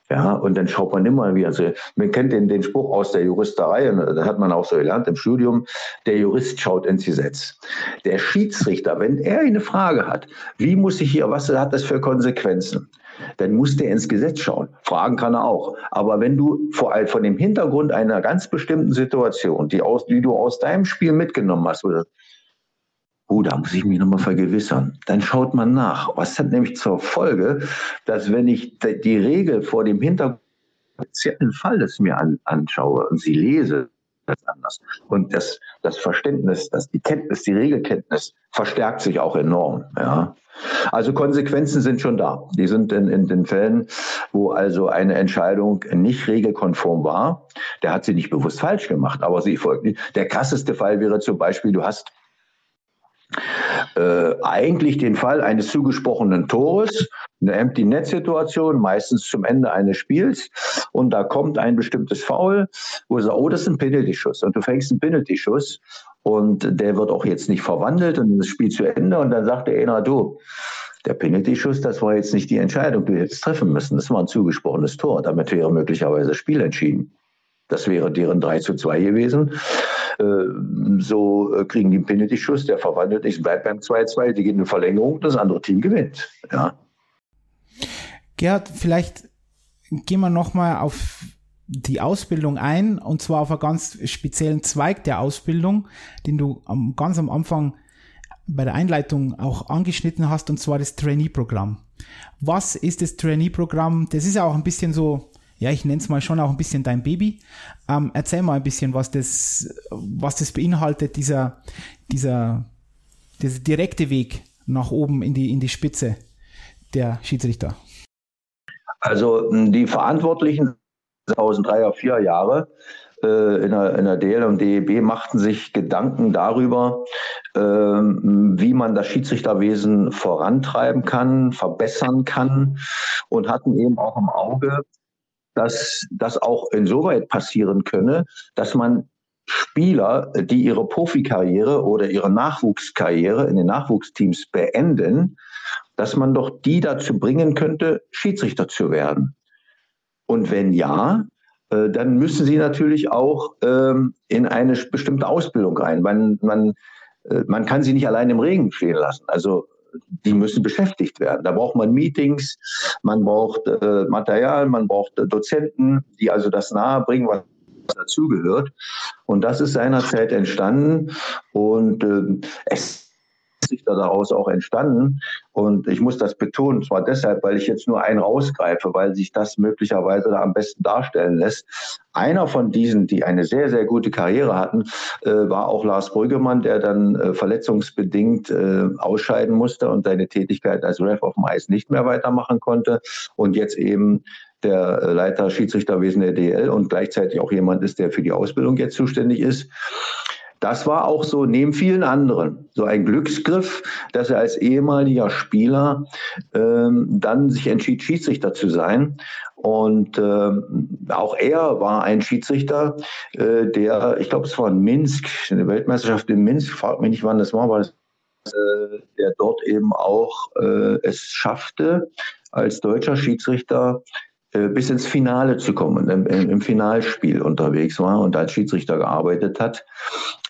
Ja, und dann schaut man immer wieder. Also, man kennt den, den Spruch aus der Juristerei, und das hat man auch so gelernt im Studium. Der Jurist schaut ins Gesetz. Der Schiedsrichter, wenn er eine Frage hat, wie muss ich hier, was hat das für Konsequenzen? Dann muss der ins Gesetz schauen. Fragen kann er auch. Aber wenn du vor allem von dem Hintergrund einer ganz bestimmten Situation, die, aus, die du aus deinem Spiel mitgenommen hast, Oh, da muss ich mich nochmal vergewissern. Dann schaut man nach. Was hat nämlich zur Folge, dass wenn ich die Regel vor dem Hintergrund speziellen Falles mir an, anschaue und sie lese, das anders. Und das, das Verständnis, das, die Kenntnis, die Regelkenntnis verstärkt sich auch enorm. Ja. Also Konsequenzen sind schon da. Die sind in, in den Fällen, wo also eine Entscheidung nicht regelkonform war, der hat sie nicht bewusst falsch gemacht, aber sie folgt nicht. Der krasseste Fall wäre zum Beispiel, du hast äh, eigentlich den Fall eines zugesprochenen Tores, eine Empty-Net-Situation, meistens zum Ende eines Spiels. Und da kommt ein bestimmtes Foul, wo du sagst, oh, das ist ein Penalty-Schuss. Und du fängst einen Penalty-Schuss und der wird auch jetzt nicht verwandelt und das Spiel zu Ende. Und dann sagt der einer, du, der Penalty-Schuss, das war jetzt nicht die Entscheidung, die wir jetzt treffen müssen. Das war ein zugesprochenes Tor. Damit wäre möglicherweise das Spiel entschieden. Das wäre deren 3 zu 2 gewesen. Äh, so äh, kriegen die einen Penalty-Schuss, der verwandelt nicht, bleibt beim 2-2, die gehen in Verlängerung, das andere Team gewinnt. Ja. Gerhard, vielleicht gehen wir nochmal auf die Ausbildung ein und zwar auf einen ganz speziellen Zweig der Ausbildung, den du ganz am Anfang bei der Einleitung auch angeschnitten hast und zwar das Trainee-Programm. Was ist das Trainee-Programm? Das ist ja auch ein bisschen so ja, ich nenne es mal schon auch ein bisschen dein Baby. Ähm, erzähl mal ein bisschen, was das, was das beinhaltet, dieser, dieser, dieser direkte Weg nach oben in die, in die Spitze der Schiedsrichter. Also die Verantwortlichen 2003er, 4 Jahre äh, in, der, in der DL und DEB machten sich Gedanken darüber, äh, wie man das Schiedsrichterwesen vorantreiben kann, verbessern kann und hatten eben auch im Auge, dass das auch insoweit passieren könne, dass man Spieler, die ihre Profikarriere oder ihre Nachwuchskarriere in den Nachwuchsteams beenden, dass man doch die dazu bringen könnte, Schiedsrichter zu werden. Und wenn ja, äh, dann müssen sie natürlich auch ähm, in eine bestimmte Ausbildung rein. Man, man, äh, man kann sie nicht allein im Regen stehen lassen. Also die müssen beschäftigt werden. Da braucht man Meetings, man braucht äh, Material, man braucht äh, Dozenten, die also das nahebringen, was dazugehört. Und das ist seinerzeit entstanden und äh, es sich daraus auch entstanden. Und ich muss das betonen, zwar deshalb, weil ich jetzt nur einen rausgreife, weil sich das möglicherweise da am besten darstellen lässt. Einer von diesen, die eine sehr, sehr gute Karriere hatten, äh, war auch Lars Brüggemann, der dann äh, verletzungsbedingt äh, ausscheiden musste und seine Tätigkeit als Ref auf dem Eis nicht mehr weitermachen konnte und jetzt eben der äh, Leiter Schiedsrichterwesen der DL und gleichzeitig auch jemand ist, der für die Ausbildung jetzt zuständig ist. Das war auch so neben vielen anderen so ein Glücksgriff, dass er als ehemaliger Spieler ähm, dann sich entschied, Schiedsrichter zu sein. Und ähm, auch er war ein Schiedsrichter, äh, der, ich glaube, es war in Minsk, eine Weltmeisterschaft in Minsk, fragt mich nicht, wann das war, das, äh, der dort eben auch äh, es schaffte, als deutscher Schiedsrichter äh, bis ins Finale zu kommen, im, im, Finalspiel unterwegs war und als Schiedsrichter gearbeitet hat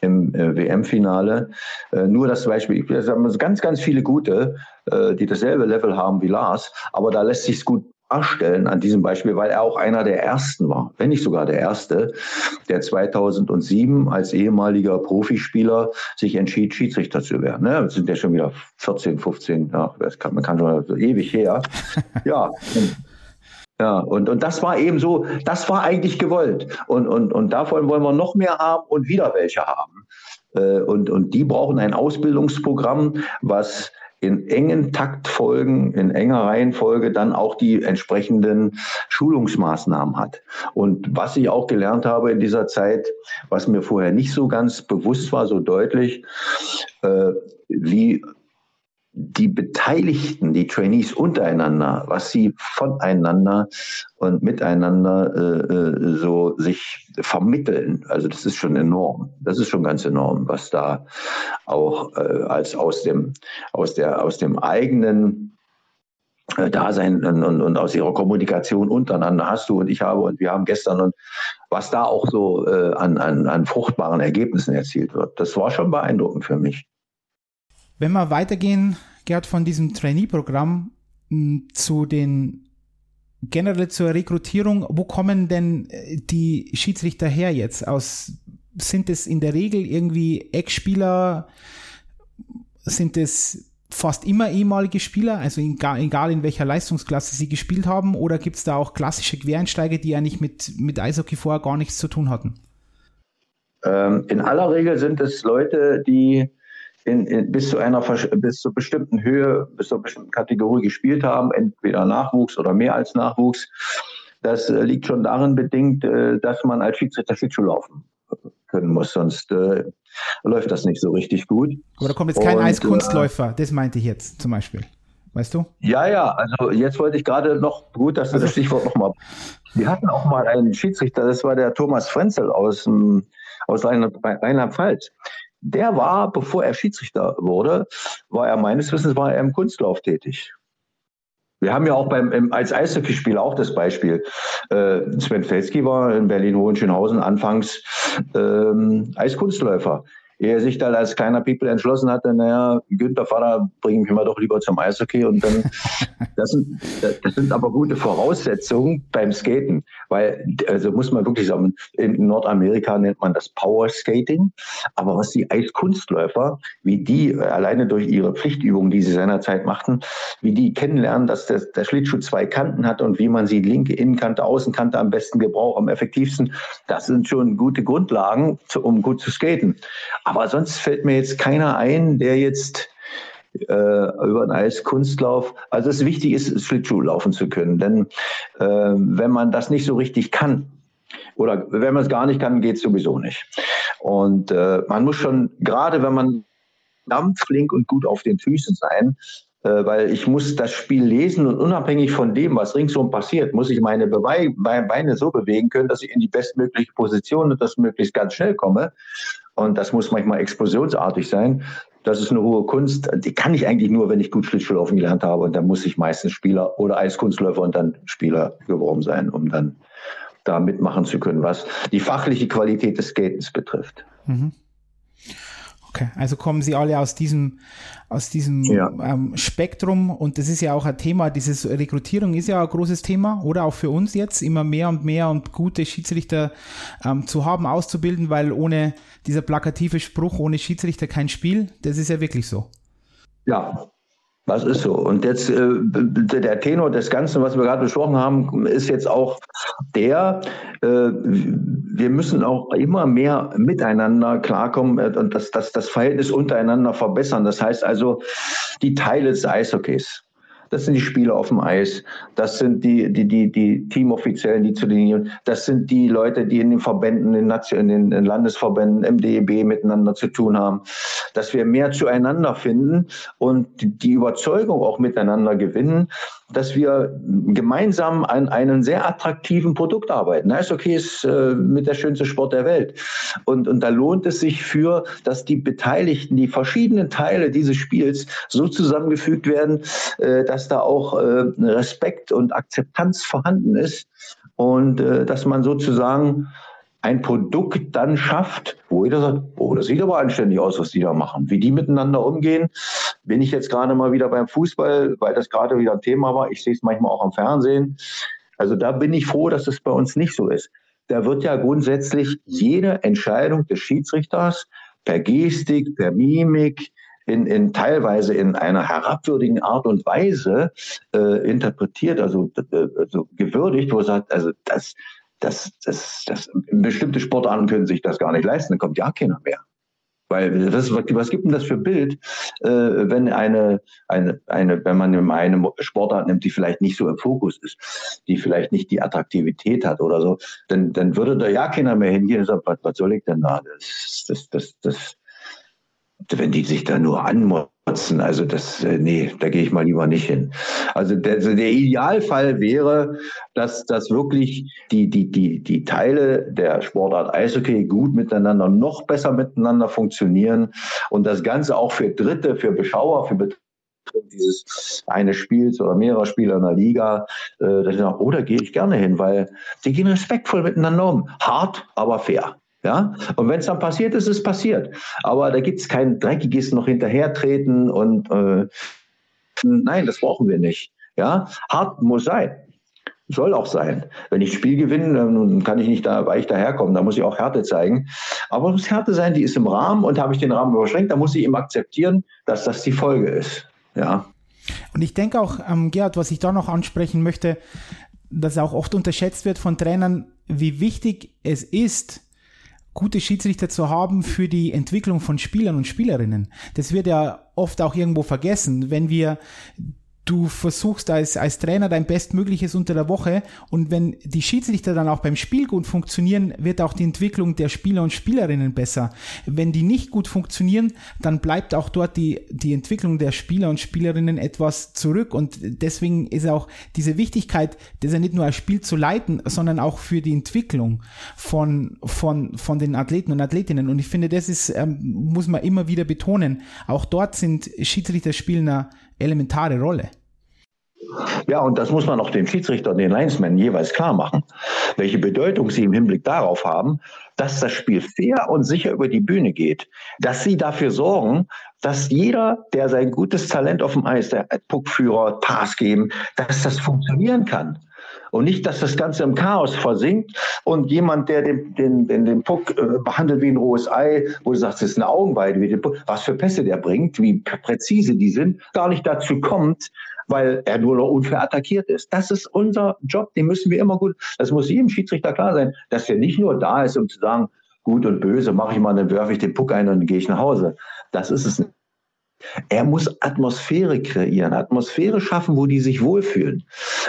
im äh, WM-Finale. Äh, nur das Beispiel, es haben ganz, ganz viele gute, äh, die dasselbe Level haben wie Lars, aber da lässt sich gut darstellen an diesem Beispiel, weil er auch einer der ersten war, wenn nicht sogar der erste, der 2007 als ehemaliger Profispieler sich entschied, Schiedsrichter zu werden. Ne? Das sind ja schon wieder 14, 15, ja, kann, man kann schon so ewig her. *laughs* ja. Ja, und, und das war eben so, das war eigentlich gewollt. Und, und, und davon wollen wir noch mehr haben und wieder welche haben. Äh, und, und die brauchen ein Ausbildungsprogramm, was in engen Taktfolgen, in enger Reihenfolge dann auch die entsprechenden Schulungsmaßnahmen hat. Und was ich auch gelernt habe in dieser Zeit, was mir vorher nicht so ganz bewusst war, so deutlich, äh, wie die Beteiligten, die Trainees untereinander, was sie voneinander und miteinander äh, äh, so sich vermitteln. Also das ist schon enorm. Das ist schon ganz enorm, was da auch äh, als aus dem aus der aus dem eigenen äh, Dasein und, und, und aus ihrer Kommunikation untereinander hast du und ich habe und wir haben gestern und was da auch so äh, an, an, an fruchtbaren Ergebnissen erzielt wird. Das war schon beeindruckend für mich. Wenn wir weitergehen, Gerd, von diesem Trainee-Programm hm, zu den generell zur Rekrutierung, wo kommen denn äh, die Schiedsrichter her jetzt? Aus, sind es in der Regel irgendwie Eckspieler? Sind es fast immer ehemalige Spieler, also egal, in welcher Leistungsklasse sie gespielt haben, oder gibt es da auch klassische Quereinsteiger, die eigentlich mit, mit Eishockey vorher gar nichts zu tun hatten? Ähm, in aller Regel sind es Leute, die in, in, bis zu einer bis zur bestimmten Höhe, bis zur bestimmten Kategorie gespielt haben, entweder Nachwuchs oder mehr als Nachwuchs. Das äh, liegt schon darin bedingt, äh, dass man als Schiedsrichter Schlittschuh laufen können muss, sonst äh, läuft das nicht so richtig gut. Aber da kommt jetzt kein Und, Eiskunstläufer, das meinte ich jetzt zum Beispiel. Weißt du? Ja, ja, also jetzt wollte ich gerade noch, gut, dass du also, das Stichwort nochmal. Wir hatten auch mal einen Schiedsrichter, das war der Thomas Frenzel aus, aus Rheinland-Pfalz der war, bevor er Schiedsrichter wurde, war er meines Wissens war er im Kunstlauf tätig. Wir haben ja auch beim, als Eishockeyspieler auch das Beispiel. Äh, Sven Felski war in Berlin-Hohenschönhausen anfangs ähm, Eiskunstläufer ehe er sich dann als kleiner People entschlossen hatte, naja, Günther Vater, bring mich mal doch lieber zum Eishockey. Und dann, *laughs* das sind, das sind aber gute Voraussetzungen beim Skaten, weil, also muss man wirklich sagen, in Nordamerika nennt man das Power Skating. Aber was die Eiskunstläufer, wie die alleine durch ihre Pflichtübungen, die sie seinerzeit machten, wie die kennenlernen, dass der, der Schlittschuh zwei Kanten hat und wie man sie linke Innenkante, Außenkante am besten gebraucht, am effektivsten, das sind schon gute Grundlagen, um gut zu skaten. Aber sonst fällt mir jetzt keiner ein, der jetzt äh, über einen Eiskunstlauf. Also es wichtig ist, Schlittschuh laufen zu können. Denn äh, wenn man das nicht so richtig kann, oder wenn man es gar nicht kann, geht es sowieso nicht. Und äh, man muss schon, gerade wenn man dampflink und gut auf den Füßen sein, äh, weil ich muss das Spiel lesen und unabhängig von dem, was ringsum passiert, muss ich meine Beine so bewegen können, dass ich in die bestmögliche Position und das möglichst ganz schnell komme. Und das muss manchmal explosionsartig sein. Das ist eine hohe Kunst. Die kann ich eigentlich nur, wenn ich gut Schlittschuhlaufen gelernt habe. Und dann muss ich meistens Spieler oder Eiskunstläufer und dann Spieler geworden sein, um dann da mitmachen zu können, was die fachliche Qualität des Skatens betrifft. Mhm. Okay, also kommen sie alle aus diesem, aus diesem ja. ähm, Spektrum und das ist ja auch ein Thema, dieses Rekrutierung ist ja ein großes Thema oder auch für uns jetzt immer mehr und mehr und gute Schiedsrichter ähm, zu haben, auszubilden, weil ohne dieser plakative Spruch, ohne Schiedsrichter kein Spiel, das ist ja wirklich so. Ja, das ist so. Und jetzt äh, der Tenor des Ganzen, was wir gerade besprochen haben, ist jetzt auch der, äh, wir müssen auch immer mehr miteinander klarkommen äh, und das, das, das Verhältnis untereinander verbessern. Das heißt also, die Teile des Eishockeys, das sind die Spieler auf dem Eis. Das sind die, die, die, die Teamoffiziellen, die zu den, das sind die Leute, die in den Verbänden, in den, Landesverbänden, im DEB miteinander zu tun haben. Dass wir mehr zueinander finden und die Überzeugung auch miteinander gewinnen, dass wir gemeinsam an einem sehr attraktiven Produkt arbeiten. Eishockey ist äh, mit der schönste Sport der Welt. Und, und da lohnt es sich für, dass die Beteiligten, die verschiedenen Teile dieses Spiels so zusammengefügt werden, äh, dass da auch äh, Respekt und Akzeptanz vorhanden ist und äh, dass man sozusagen ein Produkt dann schafft, wo jeder sagt, oh, das sieht aber anständig aus, was die da machen. Wie die miteinander umgehen, bin ich jetzt gerade mal wieder beim Fußball, weil das gerade wieder ein Thema war. Ich sehe es manchmal auch am Fernsehen. Also da bin ich froh, dass es bei uns nicht so ist. Da wird ja grundsätzlich jede Entscheidung des Schiedsrichters per Gestik, per Mimik, in, in teilweise in einer herabwürdigen Art und Weise äh, interpretiert, also, äh, also gewürdigt, wo er sagt, also das, das, das, das, bestimmte Sportarten können sich das gar nicht leisten, dann kommt ja keiner mehr. Weil das, was gibt denn das für Bild, äh, wenn eine, eine, eine, wenn man eine Sportart nimmt, die vielleicht nicht so im Fokus ist, die vielleicht nicht die Attraktivität hat oder so, dann, dann würde da ja keiner mehr hingehen und sagen, was, was soll ich denn da? Das, das, das, das, wenn die sich da nur anmotzen, also das, äh, nee, da gehe ich mal lieber nicht hin. Also der, also der Idealfall wäre, dass, dass wirklich die, die, die, die Teile der Sportart Eishockey gut miteinander, noch besser miteinander funktionieren und das Ganze auch für Dritte, für Beschauer, für Betriebe dieses eine Spiels oder mehrerer Spiele in der Liga, äh, dass ich sage, oh, da gehe ich gerne hin, weil die gehen respektvoll miteinander um. Hart, aber fair. Ja, und wenn es dann passiert ist, ist es passiert. Aber da gibt es kein dreckiges noch hinterhertreten und äh, nein, das brauchen wir nicht. Ja, hart muss sein. Soll auch sein. Wenn ich Spiel gewinne, dann kann ich nicht da weich daherkommen. Da muss ich auch Härte zeigen. Aber es muss Härte sein, die ist im Rahmen und habe ich den Rahmen überschränkt, dann muss ich eben akzeptieren, dass das die Folge ist. Ja. Und ich denke auch, ähm, Gerhard, was ich da noch ansprechen möchte, dass auch oft unterschätzt wird von Trainern, wie wichtig es ist, gute Schiedsrichter zu haben für die Entwicklung von Spielern und Spielerinnen. Das wird ja oft auch irgendwo vergessen, wenn wir du versuchst als, als Trainer dein Bestmögliches unter der Woche und wenn die Schiedsrichter dann auch beim Spiel gut funktionieren, wird auch die Entwicklung der Spieler und Spielerinnen besser. Wenn die nicht gut funktionieren, dann bleibt auch dort die, die Entwicklung der Spieler und Spielerinnen etwas zurück und deswegen ist auch diese Wichtigkeit, das ja nicht nur ein Spiel zu leiten, sondern auch für die Entwicklung von, von, von den Athleten und Athletinnen und ich finde, das ist, ähm, muss man immer wieder betonen. Auch dort sind Schiedsrichter spielen eine elementare Rolle. Ja, und das muss man auch den Schiedsrichter und den Linesmen jeweils klar machen, welche Bedeutung sie im Hinblick darauf haben, dass das Spiel fair und sicher über die Bühne geht. Dass sie dafür sorgen, dass jeder, der sein gutes Talent auf dem Eis, der Puckführer, Pass geben, dass das funktionieren kann. Und nicht, dass das Ganze im Chaos versinkt und jemand, der den, den, den, den Puck äh, behandelt wie ein rohes Ei, wo du sagst, das ist eine Augenweide, wie den Puck, was für Pässe der bringt, wie präzise die sind, gar nicht dazu kommt, weil er nur noch unfair attackiert ist. Das ist unser Job, den müssen wir immer gut, das muss jedem Schiedsrichter klar sein, dass er nicht nur da ist, um zu sagen, gut und böse, mache ich mal, dann werfe ich den Puck ein und dann gehe ich nach Hause. Das ist es nicht. Er muss Atmosphäre kreieren, Atmosphäre schaffen, wo die sich wohlfühlen,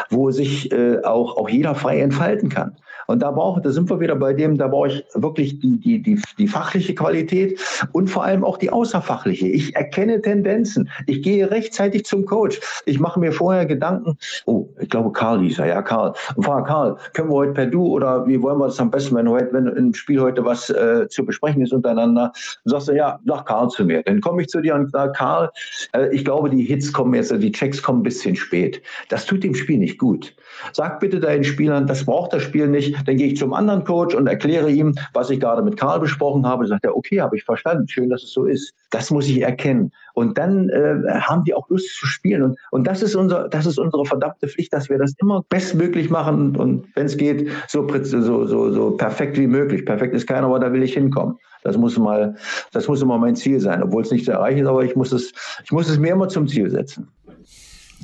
wo sich äh, auch, auch jeder frei entfalten kann. Und da brauche, da sind wir wieder bei dem, da brauche ich wirklich die, die, die, die fachliche Qualität und vor allem auch die außerfachliche. Ich erkenne Tendenzen. Ich gehe rechtzeitig zum Coach. Ich mache mir vorher Gedanken. Oh, ich glaube, Karl hieß er. Ja, Karl. Und frage Karl, können wir heute per Du oder wie wollen wir das am besten, wenn heute, wenn im Spiel heute was äh, zu besprechen ist untereinander? Dann sagst du, ja, sag Karl zu mir. Dann komme ich zu dir und sage, Karl, äh, ich glaube, die Hits kommen jetzt, die Checks kommen ein bisschen spät. Das tut dem Spiel nicht gut. Sag bitte deinen Spielern, das braucht das Spiel nicht. Dann gehe ich zum anderen Coach und erkläre ihm, was ich gerade mit Karl besprochen habe. Sagt er, okay, habe ich verstanden. Schön, dass es so ist. Das muss ich erkennen. Und dann äh, haben die auch Lust zu spielen. Und, und das ist unser, das ist unsere verdammte Pflicht, dass wir das immer bestmöglich machen und wenn es geht, so, so, so, so perfekt wie möglich. Perfekt ist keiner, aber da will ich hinkommen. Das muss mal, das muss immer mein Ziel sein, obwohl es nicht zu erreichen ist, aber ich muss es, ich muss es mir immer zum Ziel setzen.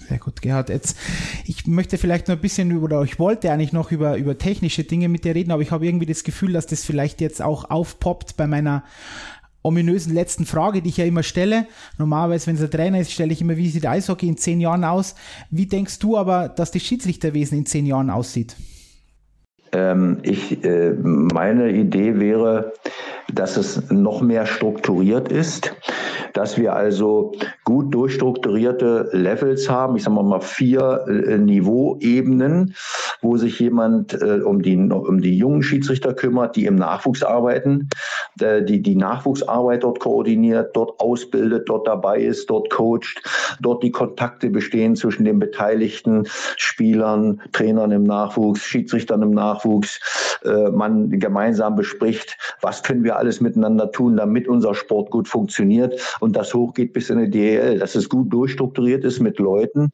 Sehr gut, Gerhard. Jetzt, ich möchte vielleicht noch ein bisschen über, oder ich wollte eigentlich noch über, über technische Dinge mit dir reden, aber ich habe irgendwie das Gefühl, dass das vielleicht jetzt auch aufpoppt bei meiner ominösen letzten Frage, die ich ja immer stelle. Normalerweise, wenn es ein Trainer ist, stelle ich immer, wie sieht Eishockey in zehn Jahren aus? Wie denkst du aber, dass das Schiedsrichterwesen in zehn Jahren aussieht? Ähm, ich, äh, meine Idee wäre, dass es noch mehr strukturiert ist, dass wir also gut durchstrukturierte Levels haben, ich sage mal vier äh, Niveauebenen, wo sich jemand äh, um, die, um die jungen Schiedsrichter kümmert, die im Nachwuchs arbeiten, die die Nachwuchsarbeit dort koordiniert, dort ausbildet, dort dabei ist, dort coacht, dort die Kontakte bestehen zwischen den beteiligten Spielern, Trainern im Nachwuchs, Schiedsrichtern im Nachwuchs, äh, man gemeinsam bespricht, was können wir alles miteinander tun, damit unser Sport gut funktioniert und das hochgeht bis in die DEL, dass es gut durchstrukturiert ist mit Leuten,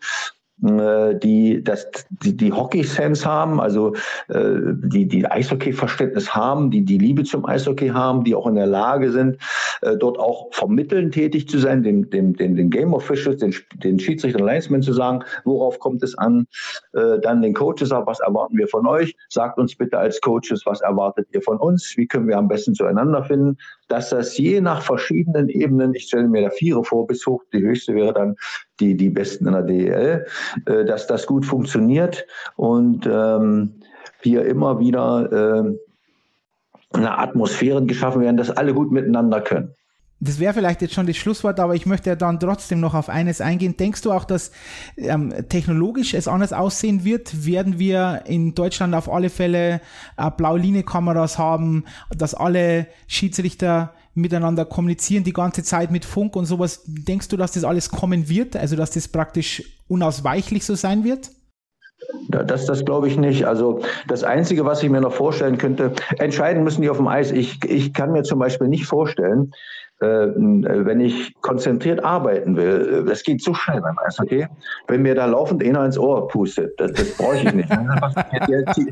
die das die, die Hockey-Sense haben, also äh, die die Eishockey-Verständnis haben, die die Liebe zum Eishockey haben, die auch in der Lage sind, äh, dort auch vermitteln tätig zu sein, dem dem den, den Game Officials, den, den Schiedsrichtern, Linesmen zu sagen, worauf kommt es an, äh, dann den Coaches was erwarten wir von euch, sagt uns bitte als Coaches, was erwartet ihr von uns, wie können wir am besten zueinander finden, dass das je nach verschiedenen Ebenen, ich stelle mir da Viere vor, bis hoch, die höchste wäre dann die, die Besten in der DEL, äh, dass das gut funktioniert und ähm, hier immer wieder äh, eine Atmosphäre geschaffen werden, dass alle gut miteinander können das wäre vielleicht jetzt schon das Schlusswort, aber ich möchte ja dann trotzdem noch auf eines eingehen. Denkst du auch, dass ähm, technologisch es anders aussehen wird? Werden wir in Deutschland auf alle Fälle äh, Blaulinie-Kameras haben, dass alle Schiedsrichter miteinander kommunizieren die ganze Zeit mit Funk und sowas? Denkst du, dass das alles kommen wird? Also, dass das praktisch unausweichlich so sein wird? Das, das glaube ich nicht. Also das Einzige, was ich mir noch vorstellen könnte, entscheiden müssen die auf dem Eis. Ich, ich kann mir zum Beispiel nicht vorstellen, äh, wenn ich konzentriert arbeiten will, das geht so schnell beim Eishockey, wenn mir da laufend einer ins Ohr pustet, das, das brauche ich nicht. die,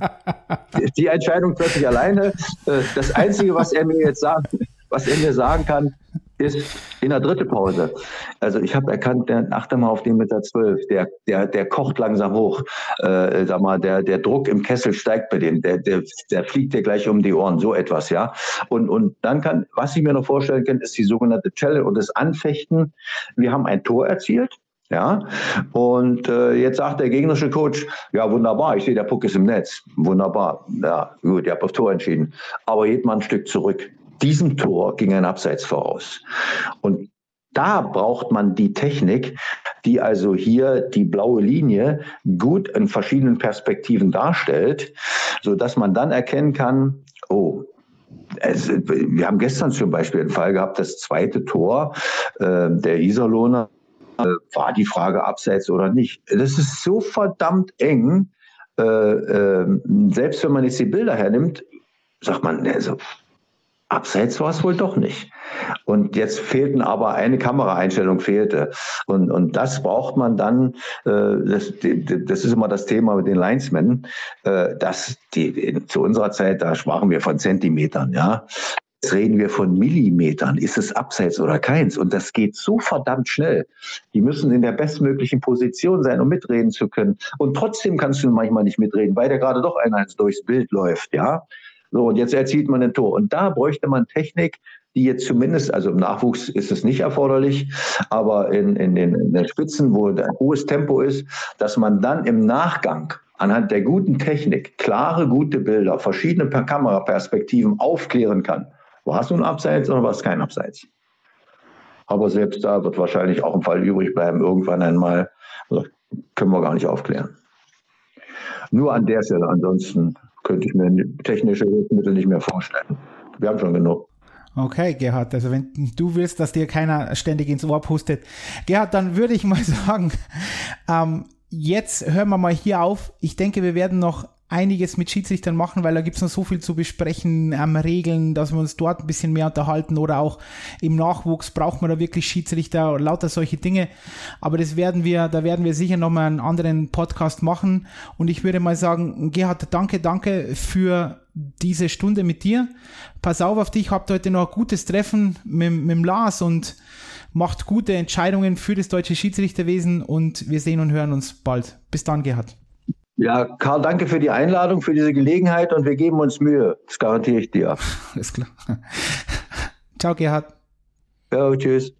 die, Entscheidung treffe ich alleine. Äh, das Einzige, was er mir jetzt sagt, was er mir sagen kann, ist in der dritten Pause. Also ich habe erkannt, der, achte mal auf den mit 12, der, der, der kocht langsam hoch. Äh, sag mal, der, der Druck im Kessel steigt bei dem, der, der, der fliegt dir gleich um die Ohren, so etwas, ja. Und, und dann kann, was ich mir noch vorstellen kann, ist die sogenannte Challenge und das Anfechten. Wir haben ein Tor erzielt. Ja, und äh, jetzt sagt der gegnerische Coach, ja wunderbar, ich sehe, der Puck ist im Netz, wunderbar, ja gut, ihr habt auf Tor entschieden, aber geht mal ein Stück zurück diesem Tor ging ein Abseits voraus. Und da braucht man die Technik, die also hier die blaue Linie gut in verschiedenen Perspektiven darstellt, so dass man dann erkennen kann, oh, es, wir haben gestern zum Beispiel einen Fall gehabt, das zweite Tor äh, der Iserlohner äh, war die Frage abseits oder nicht. Das ist so verdammt eng. Äh, äh selbst wenn man jetzt die Bilder hernimmt, sagt man, also, Abseits war es wohl doch nicht. Und jetzt fehlten aber eine Kameraeinstellung fehlte. Und, und das braucht man dann, äh, das, das ist immer das Thema mit den Linesmen, äh, dass die, zu unserer Zeit, da sprachen wir von Zentimetern, ja. Jetzt reden wir von Millimetern. Ist es abseits oder keins? Und das geht so verdammt schnell. Die müssen in der bestmöglichen Position sein, um mitreden zu können. Und trotzdem kannst du manchmal nicht mitreden, weil der gerade doch einer durchs Bild läuft, ja. So, und jetzt erzielt man ein Tor. Und da bräuchte man Technik, die jetzt zumindest, also im Nachwuchs ist es nicht erforderlich, aber in, in, den, in den Spitzen, wo ein hohes Tempo ist, dass man dann im Nachgang anhand der guten Technik klare, gute Bilder, verschiedene Kameraperspektiven aufklären kann. War es nun Abseits oder war es kein Abseits? Aber selbst da wird wahrscheinlich auch ein Fall übrig bleiben, irgendwann einmal. Also können wir gar nicht aufklären. Nur an der Stelle. Ansonsten könnte ich mir technische Hilfsmittel nicht mehr vorstellen. Wir haben schon genug. Okay, Gerhard, also wenn du willst, dass dir keiner ständig ins Ohr pustet. Gerhard, dann würde ich mal *laughs* sagen, ähm, jetzt hören wir mal hier auf. Ich denke, wir werden noch einiges mit Schiedsrichtern machen, weil da gibt's noch so viel zu besprechen, ähm, Regeln, dass wir uns dort ein bisschen mehr unterhalten oder auch im Nachwuchs braucht man da wirklich Schiedsrichter, lauter solche Dinge. Aber das werden wir, da werden wir sicher nochmal einen anderen Podcast machen. Und ich würde mal sagen, Gerhard, danke, danke für diese Stunde mit dir. Pass auf auf dich, habt heute noch ein gutes Treffen mit, mit Lars und macht gute Entscheidungen für das deutsche Schiedsrichterwesen und wir sehen und hören uns bald. Bis dann, Gerhard. Ja, Karl, danke für die Einladung, für diese Gelegenheit und wir geben uns Mühe. Das garantiere ich dir. *laughs* Alles klar. Ciao, Gerhard. Ja, tschüss.